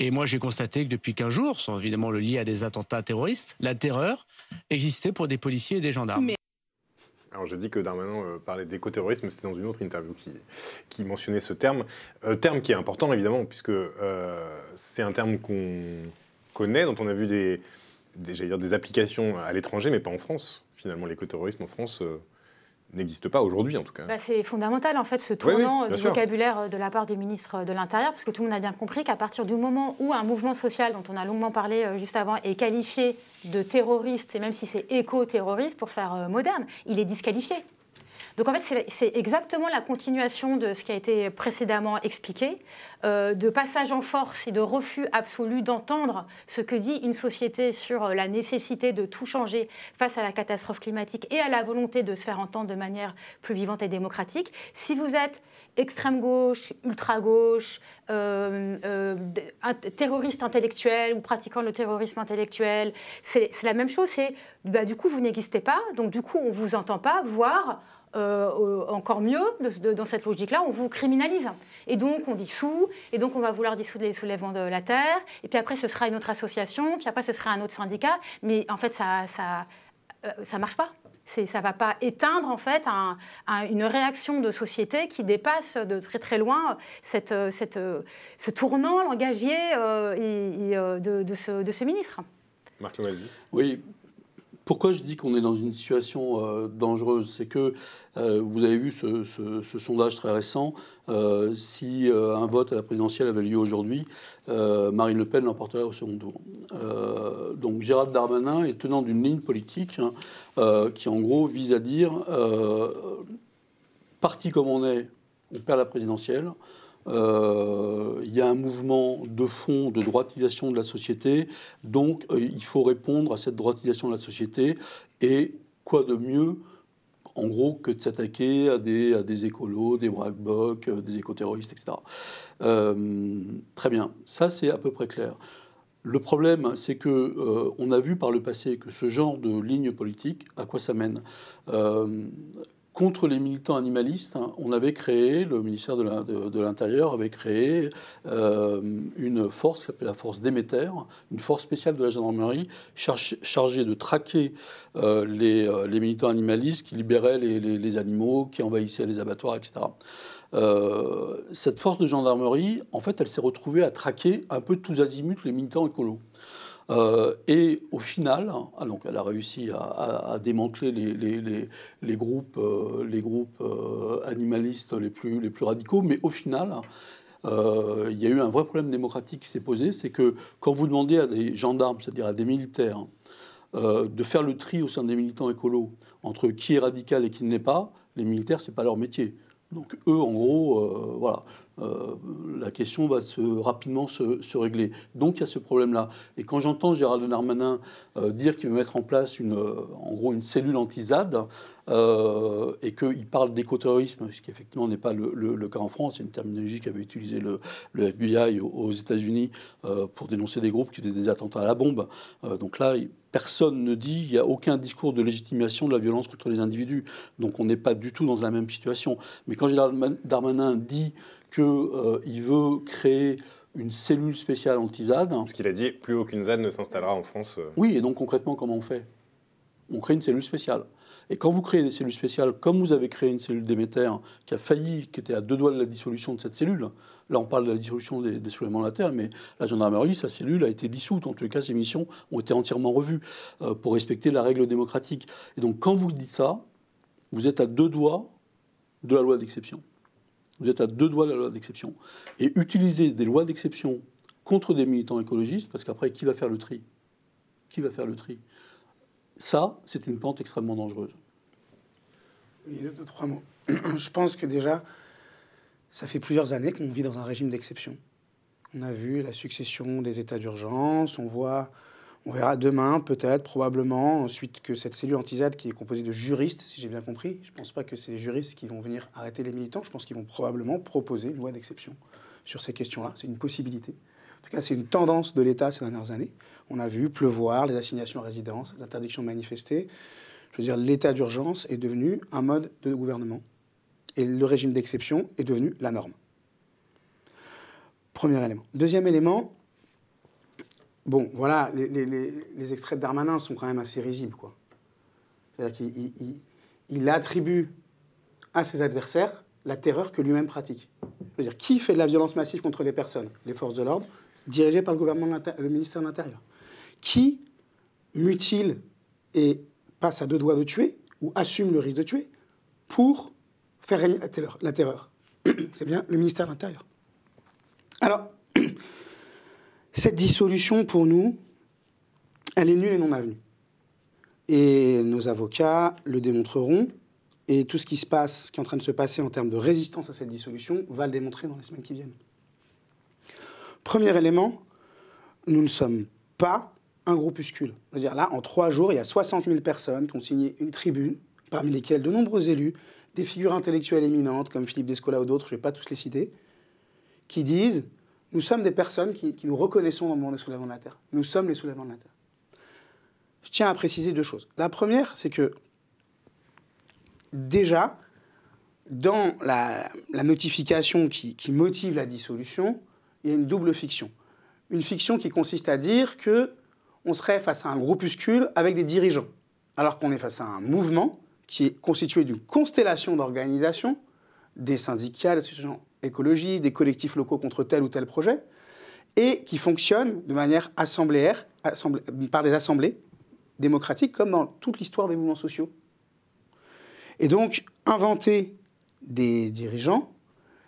Et moi, j'ai constaté que depuis 15 jours, sans évidemment le lier à des attentats terroristes, la terreur existait pour des policiers et des gendarmes. Alors j'ai dit que Darmanin euh, parlait d'écoterrorisme, c'était dans une autre interview qui, qui mentionnait ce terme. Euh, terme qui est important évidemment, puisque euh, c'est un terme qu'on connaît, dont on a vu des, des, dire, des applications à l'étranger, mais pas en France. Finalement, l'écoterrorisme en France, n'existe pas aujourd'hui en tout cas. Bah, c'est fondamental en fait ce tournant du vocabulaire de la part du ministre de l'Intérieur parce que tout le monde a bien compris qu'à partir du moment où un mouvement social dont on a longuement parlé euh, juste avant est qualifié de terroriste et même si c'est éco-terroriste pour faire euh, moderne, il est disqualifié. Donc en fait, c'est exactement la continuation de ce qui a été précédemment expliqué, euh, de passage en force et de refus absolu d'entendre ce que dit une société sur euh, la nécessité de tout changer face à la catastrophe climatique et à la volonté de se faire entendre de manière plus vivante et démocratique. Si vous êtes extrême gauche, ultra gauche, euh, terroriste intellectuel ou pratiquant le terrorisme intellectuel, c'est la même chose. C'est bah, du coup vous n'existez pas, donc du coup on vous entend pas, voire euh, encore mieux, dans cette logique-là, on vous criminalise. Et donc, on dissout, et donc on va vouloir dissoudre les soulèvements de la terre, et puis après, ce sera une autre association, puis après, ce sera un autre syndicat. Mais en fait, ça ça, euh, ça marche pas. Ça ne va pas éteindre en fait une réaction de société qui dépasse de très très loin cette, cette, ce tournant langagier euh, de, de, ce, de, ce, ministre. Marc Oui, pourquoi je dis qu'on est dans une situation euh, dangereuse? C'est que euh, vous avez vu ce, sondage très récent. Euh, si un vote à la présidentielle avait lieu aujourd'hui, Marine Le Pen l'emporterait au second tour. donc Gérald Darmanin est tenant d'une ligne politique hein, qui en gros vise à dire parti comme on est, on perd la présidentielle. Euh, il y a un mouvement de fond de droitisation de la société, donc euh, il faut répondre à cette droitisation de la société. Et quoi de mieux, en gros, que de s'attaquer à des, écolos, des braquebocs, euh, des écoterroristes, etc. très bien, ça c'est à peu près clair. Le problème, c'est que on a vu par le passé que ce genre de ligne politique, à quoi ça mène? Contre les militants animalistes, hein, on avait créé, le ministère de l'Intérieur avait créé euh, une force la force Déméter, une force spéciale de la gendarmerie chargée de traquer euh, euh, les, militants animalistes qui libéraient les, animaux, qui envahissaient les abattoirs, etc. cette force de gendarmerie, en fait, elle s'est retrouvée à traquer un peu tous azimuts les militants écolos. Euh, et au final, ah, donc elle a réussi à, démanteler les, groupes, les groupes euh, euh, animalistes les plus, radicaux, mais au final, il y a eu un vrai problème démocratique qui s'est posé, c'est que quand vous demandez à des gendarmes, c'est-à-dire à des militaires, de faire le tri au sein des militants écolos entre qui est radical et qui ne l'est pas, les militaires, c'est pas leur métier. Donc eux, en gros, voilà, euh, la question va se, rapidement se, régler. Donc il y a ce problème-là. Et quand j'entends Gérald Darmanin euh, dire qu'il veut mettre en place une, euh, en gros une cellule anti-ZAD et qu'il parle d'écoterrorisme, ce qui effectivement n'est pas le, cas en France, c'est une terminologie qu'avait utilisé le, FBI aux, États-Unis pour dénoncer des groupes qui faisaient des attentats à la bombe. donc là, personne ne dit, il n'y a aucun discours de légitimation de la violence contre les individus. Donc on n'est pas du tout dans la même situation. Mais quand Gérald Darmanin dit qu'il euh, veut créer une cellule spéciale anti-ZAD. Parce qu'il a dit plus aucune ZAD ne s'installera en France. Euh. Oui, et donc concrètement, comment on fait? On crée une cellule spéciale. Et quand vous créez des cellules spéciales, comme vous avez créé une cellule Déméter qui a failli, qui était à deux doigts de la dissolution de cette cellule, là on parle de la dissolution des, des soulèvements de la Terre, mais la gendarmerie, sa cellule a été dissoute. En tous les cas, ses missions ont été entièrement revues euh, pour respecter la règle démocratique. Et donc quand vous dites ça, vous êtes à deux doigts de la loi d'exception. Vous êtes à deux doigts de la loi d'exception. Et utiliser des lois d'exception contre des militants écologistes, parce qu'après, qui va faire le tri? Qui va faire le tri? Ça, c'est une pente extrêmement dangereuse. Oui, deux, trois mots. Je pense que déjà, ça fait plusieurs années qu'on vit dans un régime d'exception. On a vu la succession des états d'urgence, on voit on verra demain, peut-être, probablement, ensuite que cette cellule anti-ZAD qui est composée de juristes, si j'ai bien compris, je ne pense pas que c'est les juristes qui vont venir arrêter les militants, je pense qu'ils vont probablement proposer une loi d'exception sur ces questions-là. C'est une possibilité. En tout cas, c'est une tendance de l'État ces dernières années. On a vu pleuvoir, les assignations à résidence, les interdictions de manifester. Je veux dire, l'état d'urgence est devenu un mode de gouvernement. Et le régime d'exception est devenu la norme. Premier élément. Deuxième élément, Bon, voilà, les, extraits Darmanin sont quand même assez risibles, quoi. C'est-à-dire qu'il attribue à ses adversaires la terreur que lui-même pratique. Je veux dire, qui fait de la violence massive contre des personnes? Les forces de l'ordre, dirigées par le gouvernement, le ministère de l'Intérieur. Qui mutile et passe à deux doigts de tuer, ou assume le risque de tuer, pour faire régner la terreur? C'est bien le ministère de l'Intérieur. Alors, cette dissolution, pour nous, elle est nulle et non avenue. Et nos avocats le démontreront. Et tout ce qui se passe, qui est en train de se passer en termes de résistance à cette dissolution, va le démontrer dans les semaines qui viennent. Premier élément, nous ne sommes pas un groupuscule. Dire, là, en trois jours, il y a 60 000 personnes qui ont signé une tribune, parmi lesquelles de nombreux élus, des figures intellectuelles éminentes comme Philippe Descola ou d'autres, je ne vais pas tous les citer, qui disent nous sommes des personnes qui, nous reconnaissons dans le monde des soulèvements de la Terre. Nous sommes les soulèvements de la Terre. Je tiens à préciser deux choses. La première, c'est que déjà, dans la, notification qui, motive la dissolution, il y a une double fiction. Une fiction qui consiste à dire que on serait face à un groupuscule avec des dirigeants, alors qu'on est face à un mouvement qui est constitué d'une constellation d'organisations, des syndicats, des associations des collectifs locaux contre tel ou tel projet, et qui fonctionnent de manière assembléaire, par des assemblées démocratiques, comme dans toute l'histoire des mouvements sociaux. Et donc, inventer des dirigeants,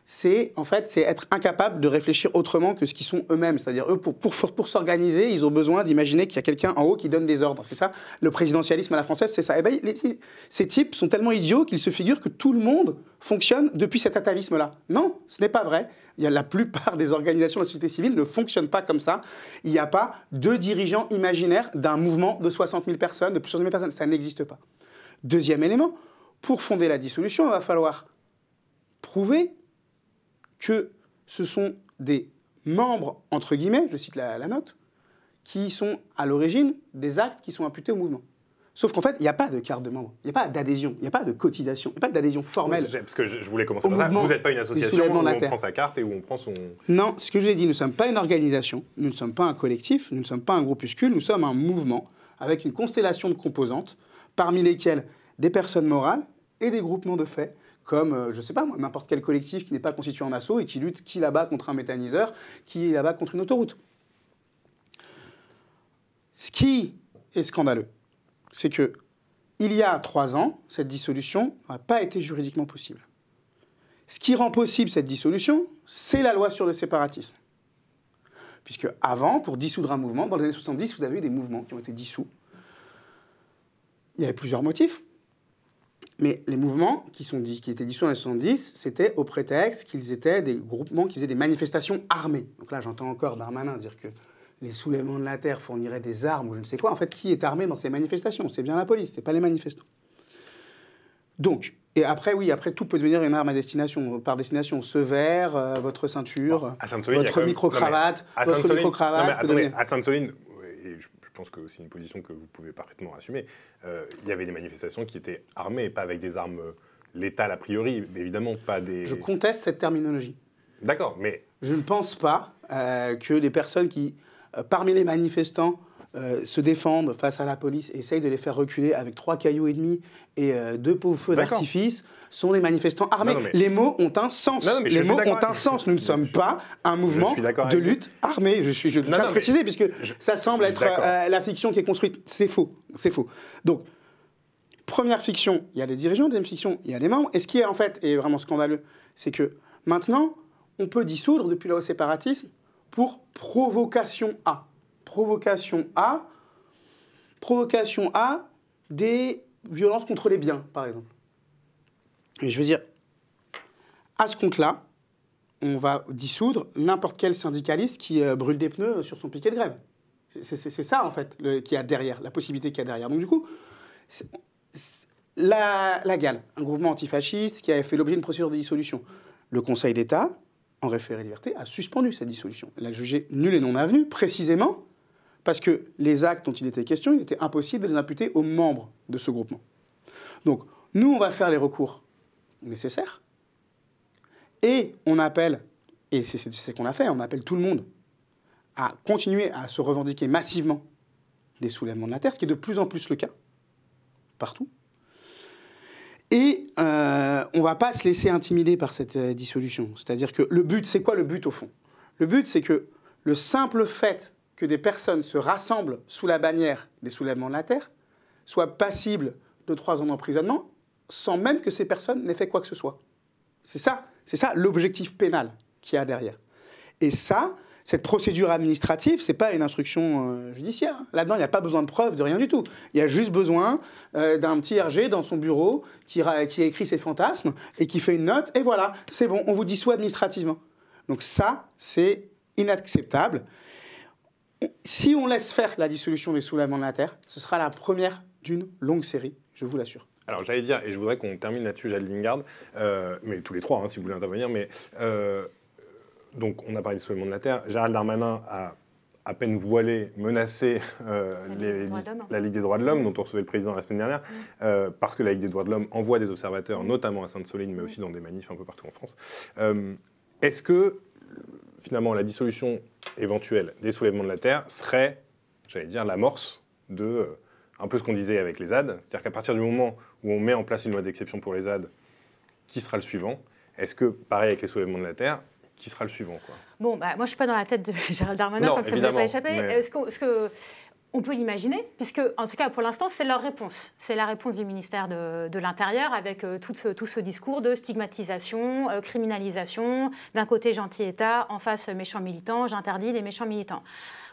c'est en fait c'est être incapable de réfléchir autrement que ce qu'ils sont eux-mêmes. C'est-à-dire eux pour, pour, pour s'organiser, ils ont besoin d'imaginer qu'il y a quelqu'un en haut qui donne des ordres. C'est ça le présidentialisme à la française, c'est ça. Et eh ben, ces types sont tellement idiots qu'ils se figurent que tout le monde fonctionne depuis cet atavisme-là. Non, ce n'est pas vrai. Il y a la plupart des organisations de la société civile ne fonctionnent pas comme ça. Il n'y a pas deux dirigeants imaginaires d'un mouvement de 60 000 personnes, de plus de 60 000 personnes. Ça n'existe pas. Deuxième élément, pour fonder la dissolution, il va falloir prouver que ce sont des membres, entre guillemets, je cite la, note, qui sont à l'origine des actes qui sont imputés au mouvement. Sauf qu'en fait, il n'y a pas de carte de membre, il n'y a pas d'adhésion, il n'y a pas de cotisation, il n'y a pas d'adhésion formelle. Parce que je, voulais commencer par ça. Vous n'êtes pas une association où on prend sa carte et où on prend son. Non, ce que je l'ai dit, nous ne sommes pas une organisation, nous ne sommes pas un collectif, nous ne sommes pas un groupuscule, nous sommes un mouvement avec une constellation de composantes, parmi lesquelles des personnes morales et des groupements de faits comme, euh, je ne sais pas, n'importe quel collectif qui n'est pas constitué en assaut et qui lutte qui là-bas contre un méthaniseur, qui là-bas contre une autoroute. Ce qui est scandaleux, c'est que il y a trois ans, cette dissolution n'a pas été juridiquement possible. Ce qui rend possible cette dissolution, c'est la loi sur le séparatisme. Puisque avant, pour dissoudre un mouvement, dans les années 70, vous avez eu des mouvements qui ont été dissous. Il y avait plusieurs motifs. Mais les mouvements qui, sont dit, qui étaient dissous dans les 70, c'était au prétexte qu'ils étaient des groupements qui faisaient des manifestations armées. Donc là, j'entends encore Darmanin dire que les soulèvements de la terre fourniraient des armes ou je ne sais quoi. En fait, qui est armé dans ces manifestations? C'est bien la police, c'est pas les manifestants. Donc, et après, oui, après, tout peut devenir une arme à destination, par destination. Ce verre, euh, votre ceinture, votre micro-cravate, votre micro-cravate. À Sainte-Soline, pense que c'est une position que vous pouvez parfaitement assumer. Euh, il y avait des manifestations qui étaient armées, pas avec des armes létales a priori, mais évidemment pas des. Je conteste cette terminologie. D'accord, mais. Je ne pense pas euh, que des personnes qui, euh, parmi les manifestants, se défendent face à la police et essayent de les faire reculer avec trois cailloux et demi et deux pauvres feux d'artifice sont des manifestants armés. les mots ont un sens. les mots ont un sens. Nous ne sommes pas un mouvement de lutte armée. Je, suis, je tiens à préciser, puisque ça semble être euh, la fiction qui est construite. C'est faux. C'est faux. Donc, première fiction, il y a les dirigeants. Deuxième fiction, il y a les membres. Et ce qui est en fait est vraiment scandaleux, c'est que maintenant, on peut dissoudre depuis le séparatisme pour provocation A. Provocation A. Provocation A des violences contre les biens, par exemple. Et je veux dire, à ce compte-là, on va dissoudre n'importe quel syndicaliste qui euh, brûle des pneus sur son piquet de grève. C'est ça, en fait, qu'il a derrière, la possibilité qu'il y a derrière. Donc, du coup, la, la GAL, un groupement antifasciste qui avait fait l'objet d'une procédure de dissolution. Le Conseil d'État, en référé liberté, a suspendu cette dissolution. Il a jugé nul et non avenu, précisément parce que les actes dont il était question, il était impossible de les imputer aux membres de ce groupement. Donc, nous, on va faire les recours nécessaire. Et on appelle, et c'est ce qu'on a fait, on appelle tout le monde à continuer à se revendiquer massivement des soulèvements de la Terre, ce qui est de plus en plus le cas, partout. Et euh, on ne va pas se laisser intimider par cette euh, dissolution. C'est-à-dire que le but, c'est quoi le but au fond? Le but, c'est que le simple fait que des personnes se rassemblent sous la bannière des soulèvements de la Terre soit passible de trois ans d'emprisonnement sans même que ces personnes n'aient fait quoi que ce soit. C'est ça, c'est ça l'objectif pénal qu'il y a derrière. Et ça, cette procédure administrative, c'est pas une instruction euh, judiciaire. Là-dedans, il n'y a pas besoin de preuves, de rien du tout. Il y a juste besoin euh, d'un petit RG dans son bureau qui, qui, écrit ses fantasmes et qui fait une note, et voilà, c'est bon, on vous dissout administrativement. Donc ça, c'est inacceptable. Si on laisse faire la dissolution des soulèvements de la Terre, ce sera la première d'une longue série, je vous l'assure. Alors j'allais dire, et je voudrais qu'on termine là-dessus, Jade Lingard, euh, mais tous les trois, hein, si vous voulez intervenir, mais euh, donc on a parlé de soulèvement de la Terre. Gérald Darmanin a à peine voilé, menacé euh, la, Ligue des droits de l'homme, dont on recevait le président la semaine dernière, mm. parce que la Ligue des droits de l'homme envoie des observateurs, notamment à Sainte-Soline, mais aussi dans des manifs un peu partout en France. Est-ce que finalement la dissolution éventuelle des soulèvements de la Terre serait, j'allais dire, l'amorce de un peu ce qu'on disait avec les ZAD, c'est-à-dire qu'à partir du moment où on met en place une loi d'exception pour les ZAD, qui sera le suivant? Est-ce que, pareil avec les soulèvements de la Terre, qui sera le suivant quoi? Bon, bah, moi je ne suis pas dans la tête de Gérald Darmanin, comme ça ne vous a pas échappé. ce que, on peut l'imaginer, puisque, en tout cas, pour l'instant, c'est leur réponse. C'est la réponse du ministère de, l'Intérieur avec euh, tout, ce, discours de stigmatisation, euh, criminalisation, d'un côté gentil État, en face méchants militants, j'interdis les méchants militants.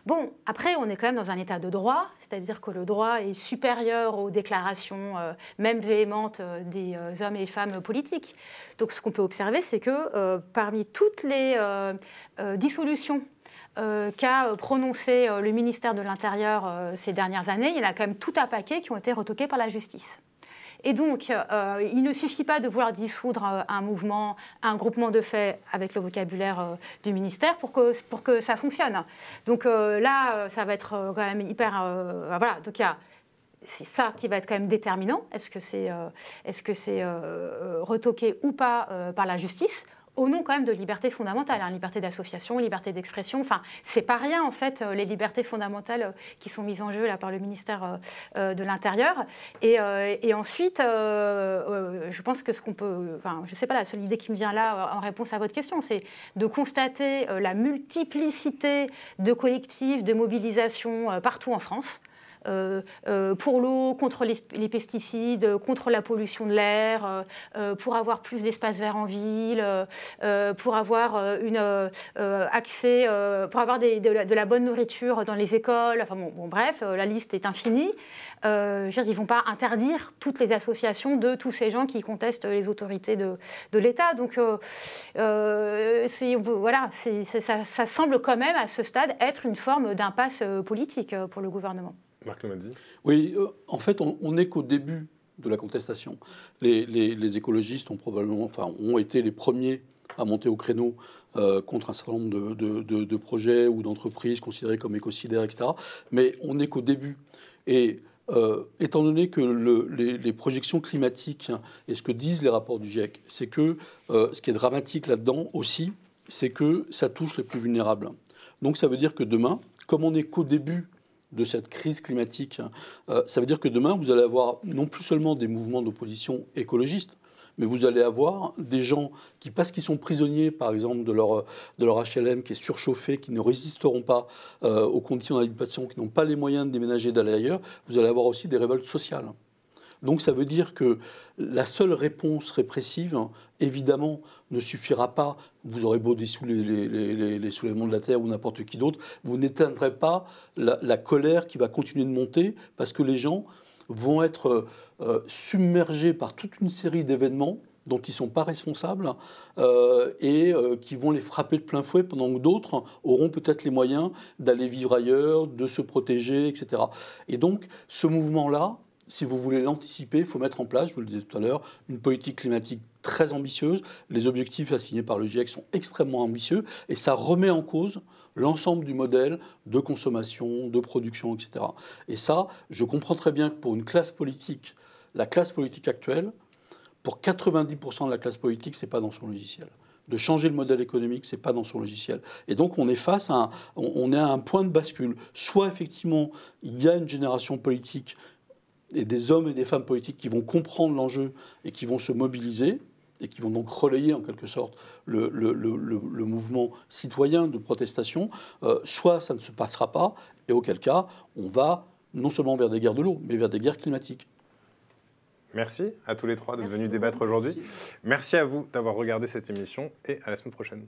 Bon, après, on est quand même dans un état de droit, c'est-à-dire que le droit est supérieur aux déclarations, euh, même véhémentes, des hommes et femmes politiques. Donc, ce qu'on peut observer, c'est que parmi toutes les dissolutions euh, qu'a euh, prononcé euh, le ministère de l'Intérieur ces dernières années, il y en a quand même tout un paquet qui ont été retoqués par la justice. Et donc, il ne suffit pas de vouloir dissoudre un mouvement, un groupement de faits avec le vocabulaire du ministère pour que, pour que ça fonctionne. Donc là, ça va être quand même hyper... voilà, donc il y a c'est ça qui va être quand même déterminant. Est-ce que c'est est -ce c'est retoqué ou pas par la justice? Au nom quand même de libertés fondamentales, hein, liberté d'association, liberté d'expression. Enfin, c'est pas rien en fait euh, les libertés fondamentales euh, qui sont mises en jeu là par le ministère euh, de l'Intérieur. Et, ensuite, je pense que ce qu'on peut, enfin, je sais pas, la seule idée qui me vient là en réponse à votre question, c'est de constater la multiplicité de collectifs, de mobilisations partout en France. Euh, euh, pour l'eau, contre les, pesticides, contre la pollution de l'air, euh, pour avoir plus d'espaces verts en ville, pour avoir une, accès, pour avoir de, la, bonne nourriture dans les écoles. Enfin bon, bref, la liste est infinie. Je veux dire, ils ne vont pas interdire toutes les associations de tous ces gens qui contestent les autorités de, l'État. Donc, voilà, ça, ça, semble quand même à ce stade être une forme d'impasse politique pour le gouvernement. Oui, euh, en fait, on n'est qu'au début de la contestation. Les, écologistes ont probablement, enfin, ont été les premiers à monter au créneau euh, contre un certain nombre de, projets ou d'entreprises considérées comme écocidaires, etc. Mais on n'est qu'au début. Et euh, étant donné que les, projections climatiques et ce que disent les rapports du GIEC, c'est que ce qui est dramatique là-dedans aussi, c'est que ça touche les plus vulnérables. Donc ça veut dire que demain, comme on n'est qu'au début de cette crise climatique, euh, ça veut dire que demain, vous allez avoir non plus seulement des mouvements d'opposition écologistes, mais vous allez avoir des gens qui, parce qu'ils sont prisonniers, par exemple, de leur, de leur HLM qui est surchauffé, qui ne résisteront pas euh, aux conditions d'habitation, qui n'ont pas les moyens de déménager, d'aller ailleurs, vous allez avoir aussi des révoltes sociales. Donc ça veut dire que la seule réponse répressive, évidemment, ne suffira pas. Vous aurez beau dissoudre les, les, soulèvements de la Terre ou n'importe qui d'autre, vous n'éteindrez pas la, colère qui va continuer de monter parce que les gens vont être euh, submergés par toute une série d'événements dont ils ne sont pas responsables euh, et euh, qui vont les frapper de plein fouet pendant que d'autres auront peut-être les moyens d'aller vivre ailleurs, de se protéger, etc. Et donc ce mouvement-là, si vous voulez l'anticiper, il faut mettre en place, je vous le disais tout à l'heure, une politique climatique très ambitieuse. Les objectifs assignés par le GIEC sont extrêmement ambitieux et ça remet en cause l'ensemble du modèle de consommation, de production, etc. Et ça, je comprends très bien que pour une classe politique, la classe politique actuelle, pour 90% de la classe politique, c'est pas dans son logiciel de changer le modèle économique, c'est pas dans son logiciel. Et donc on est face à on est à un point de bascule. Soit effectivement il y a une génération politique et des hommes et des femmes politiques qui vont comprendre l'enjeu et qui vont se mobiliser et qui vont donc relayer en quelque sorte le, mouvement citoyen de protestation, euh, soit ça ne se passera pas, et auquel cas on va non seulement vers des guerres de l'eau, mais vers des guerres climatiques. Merci à tous les trois d'être venus débattre aujourd'hui. Merci à vous d'avoir regardé cette émission et à la semaine prochaine.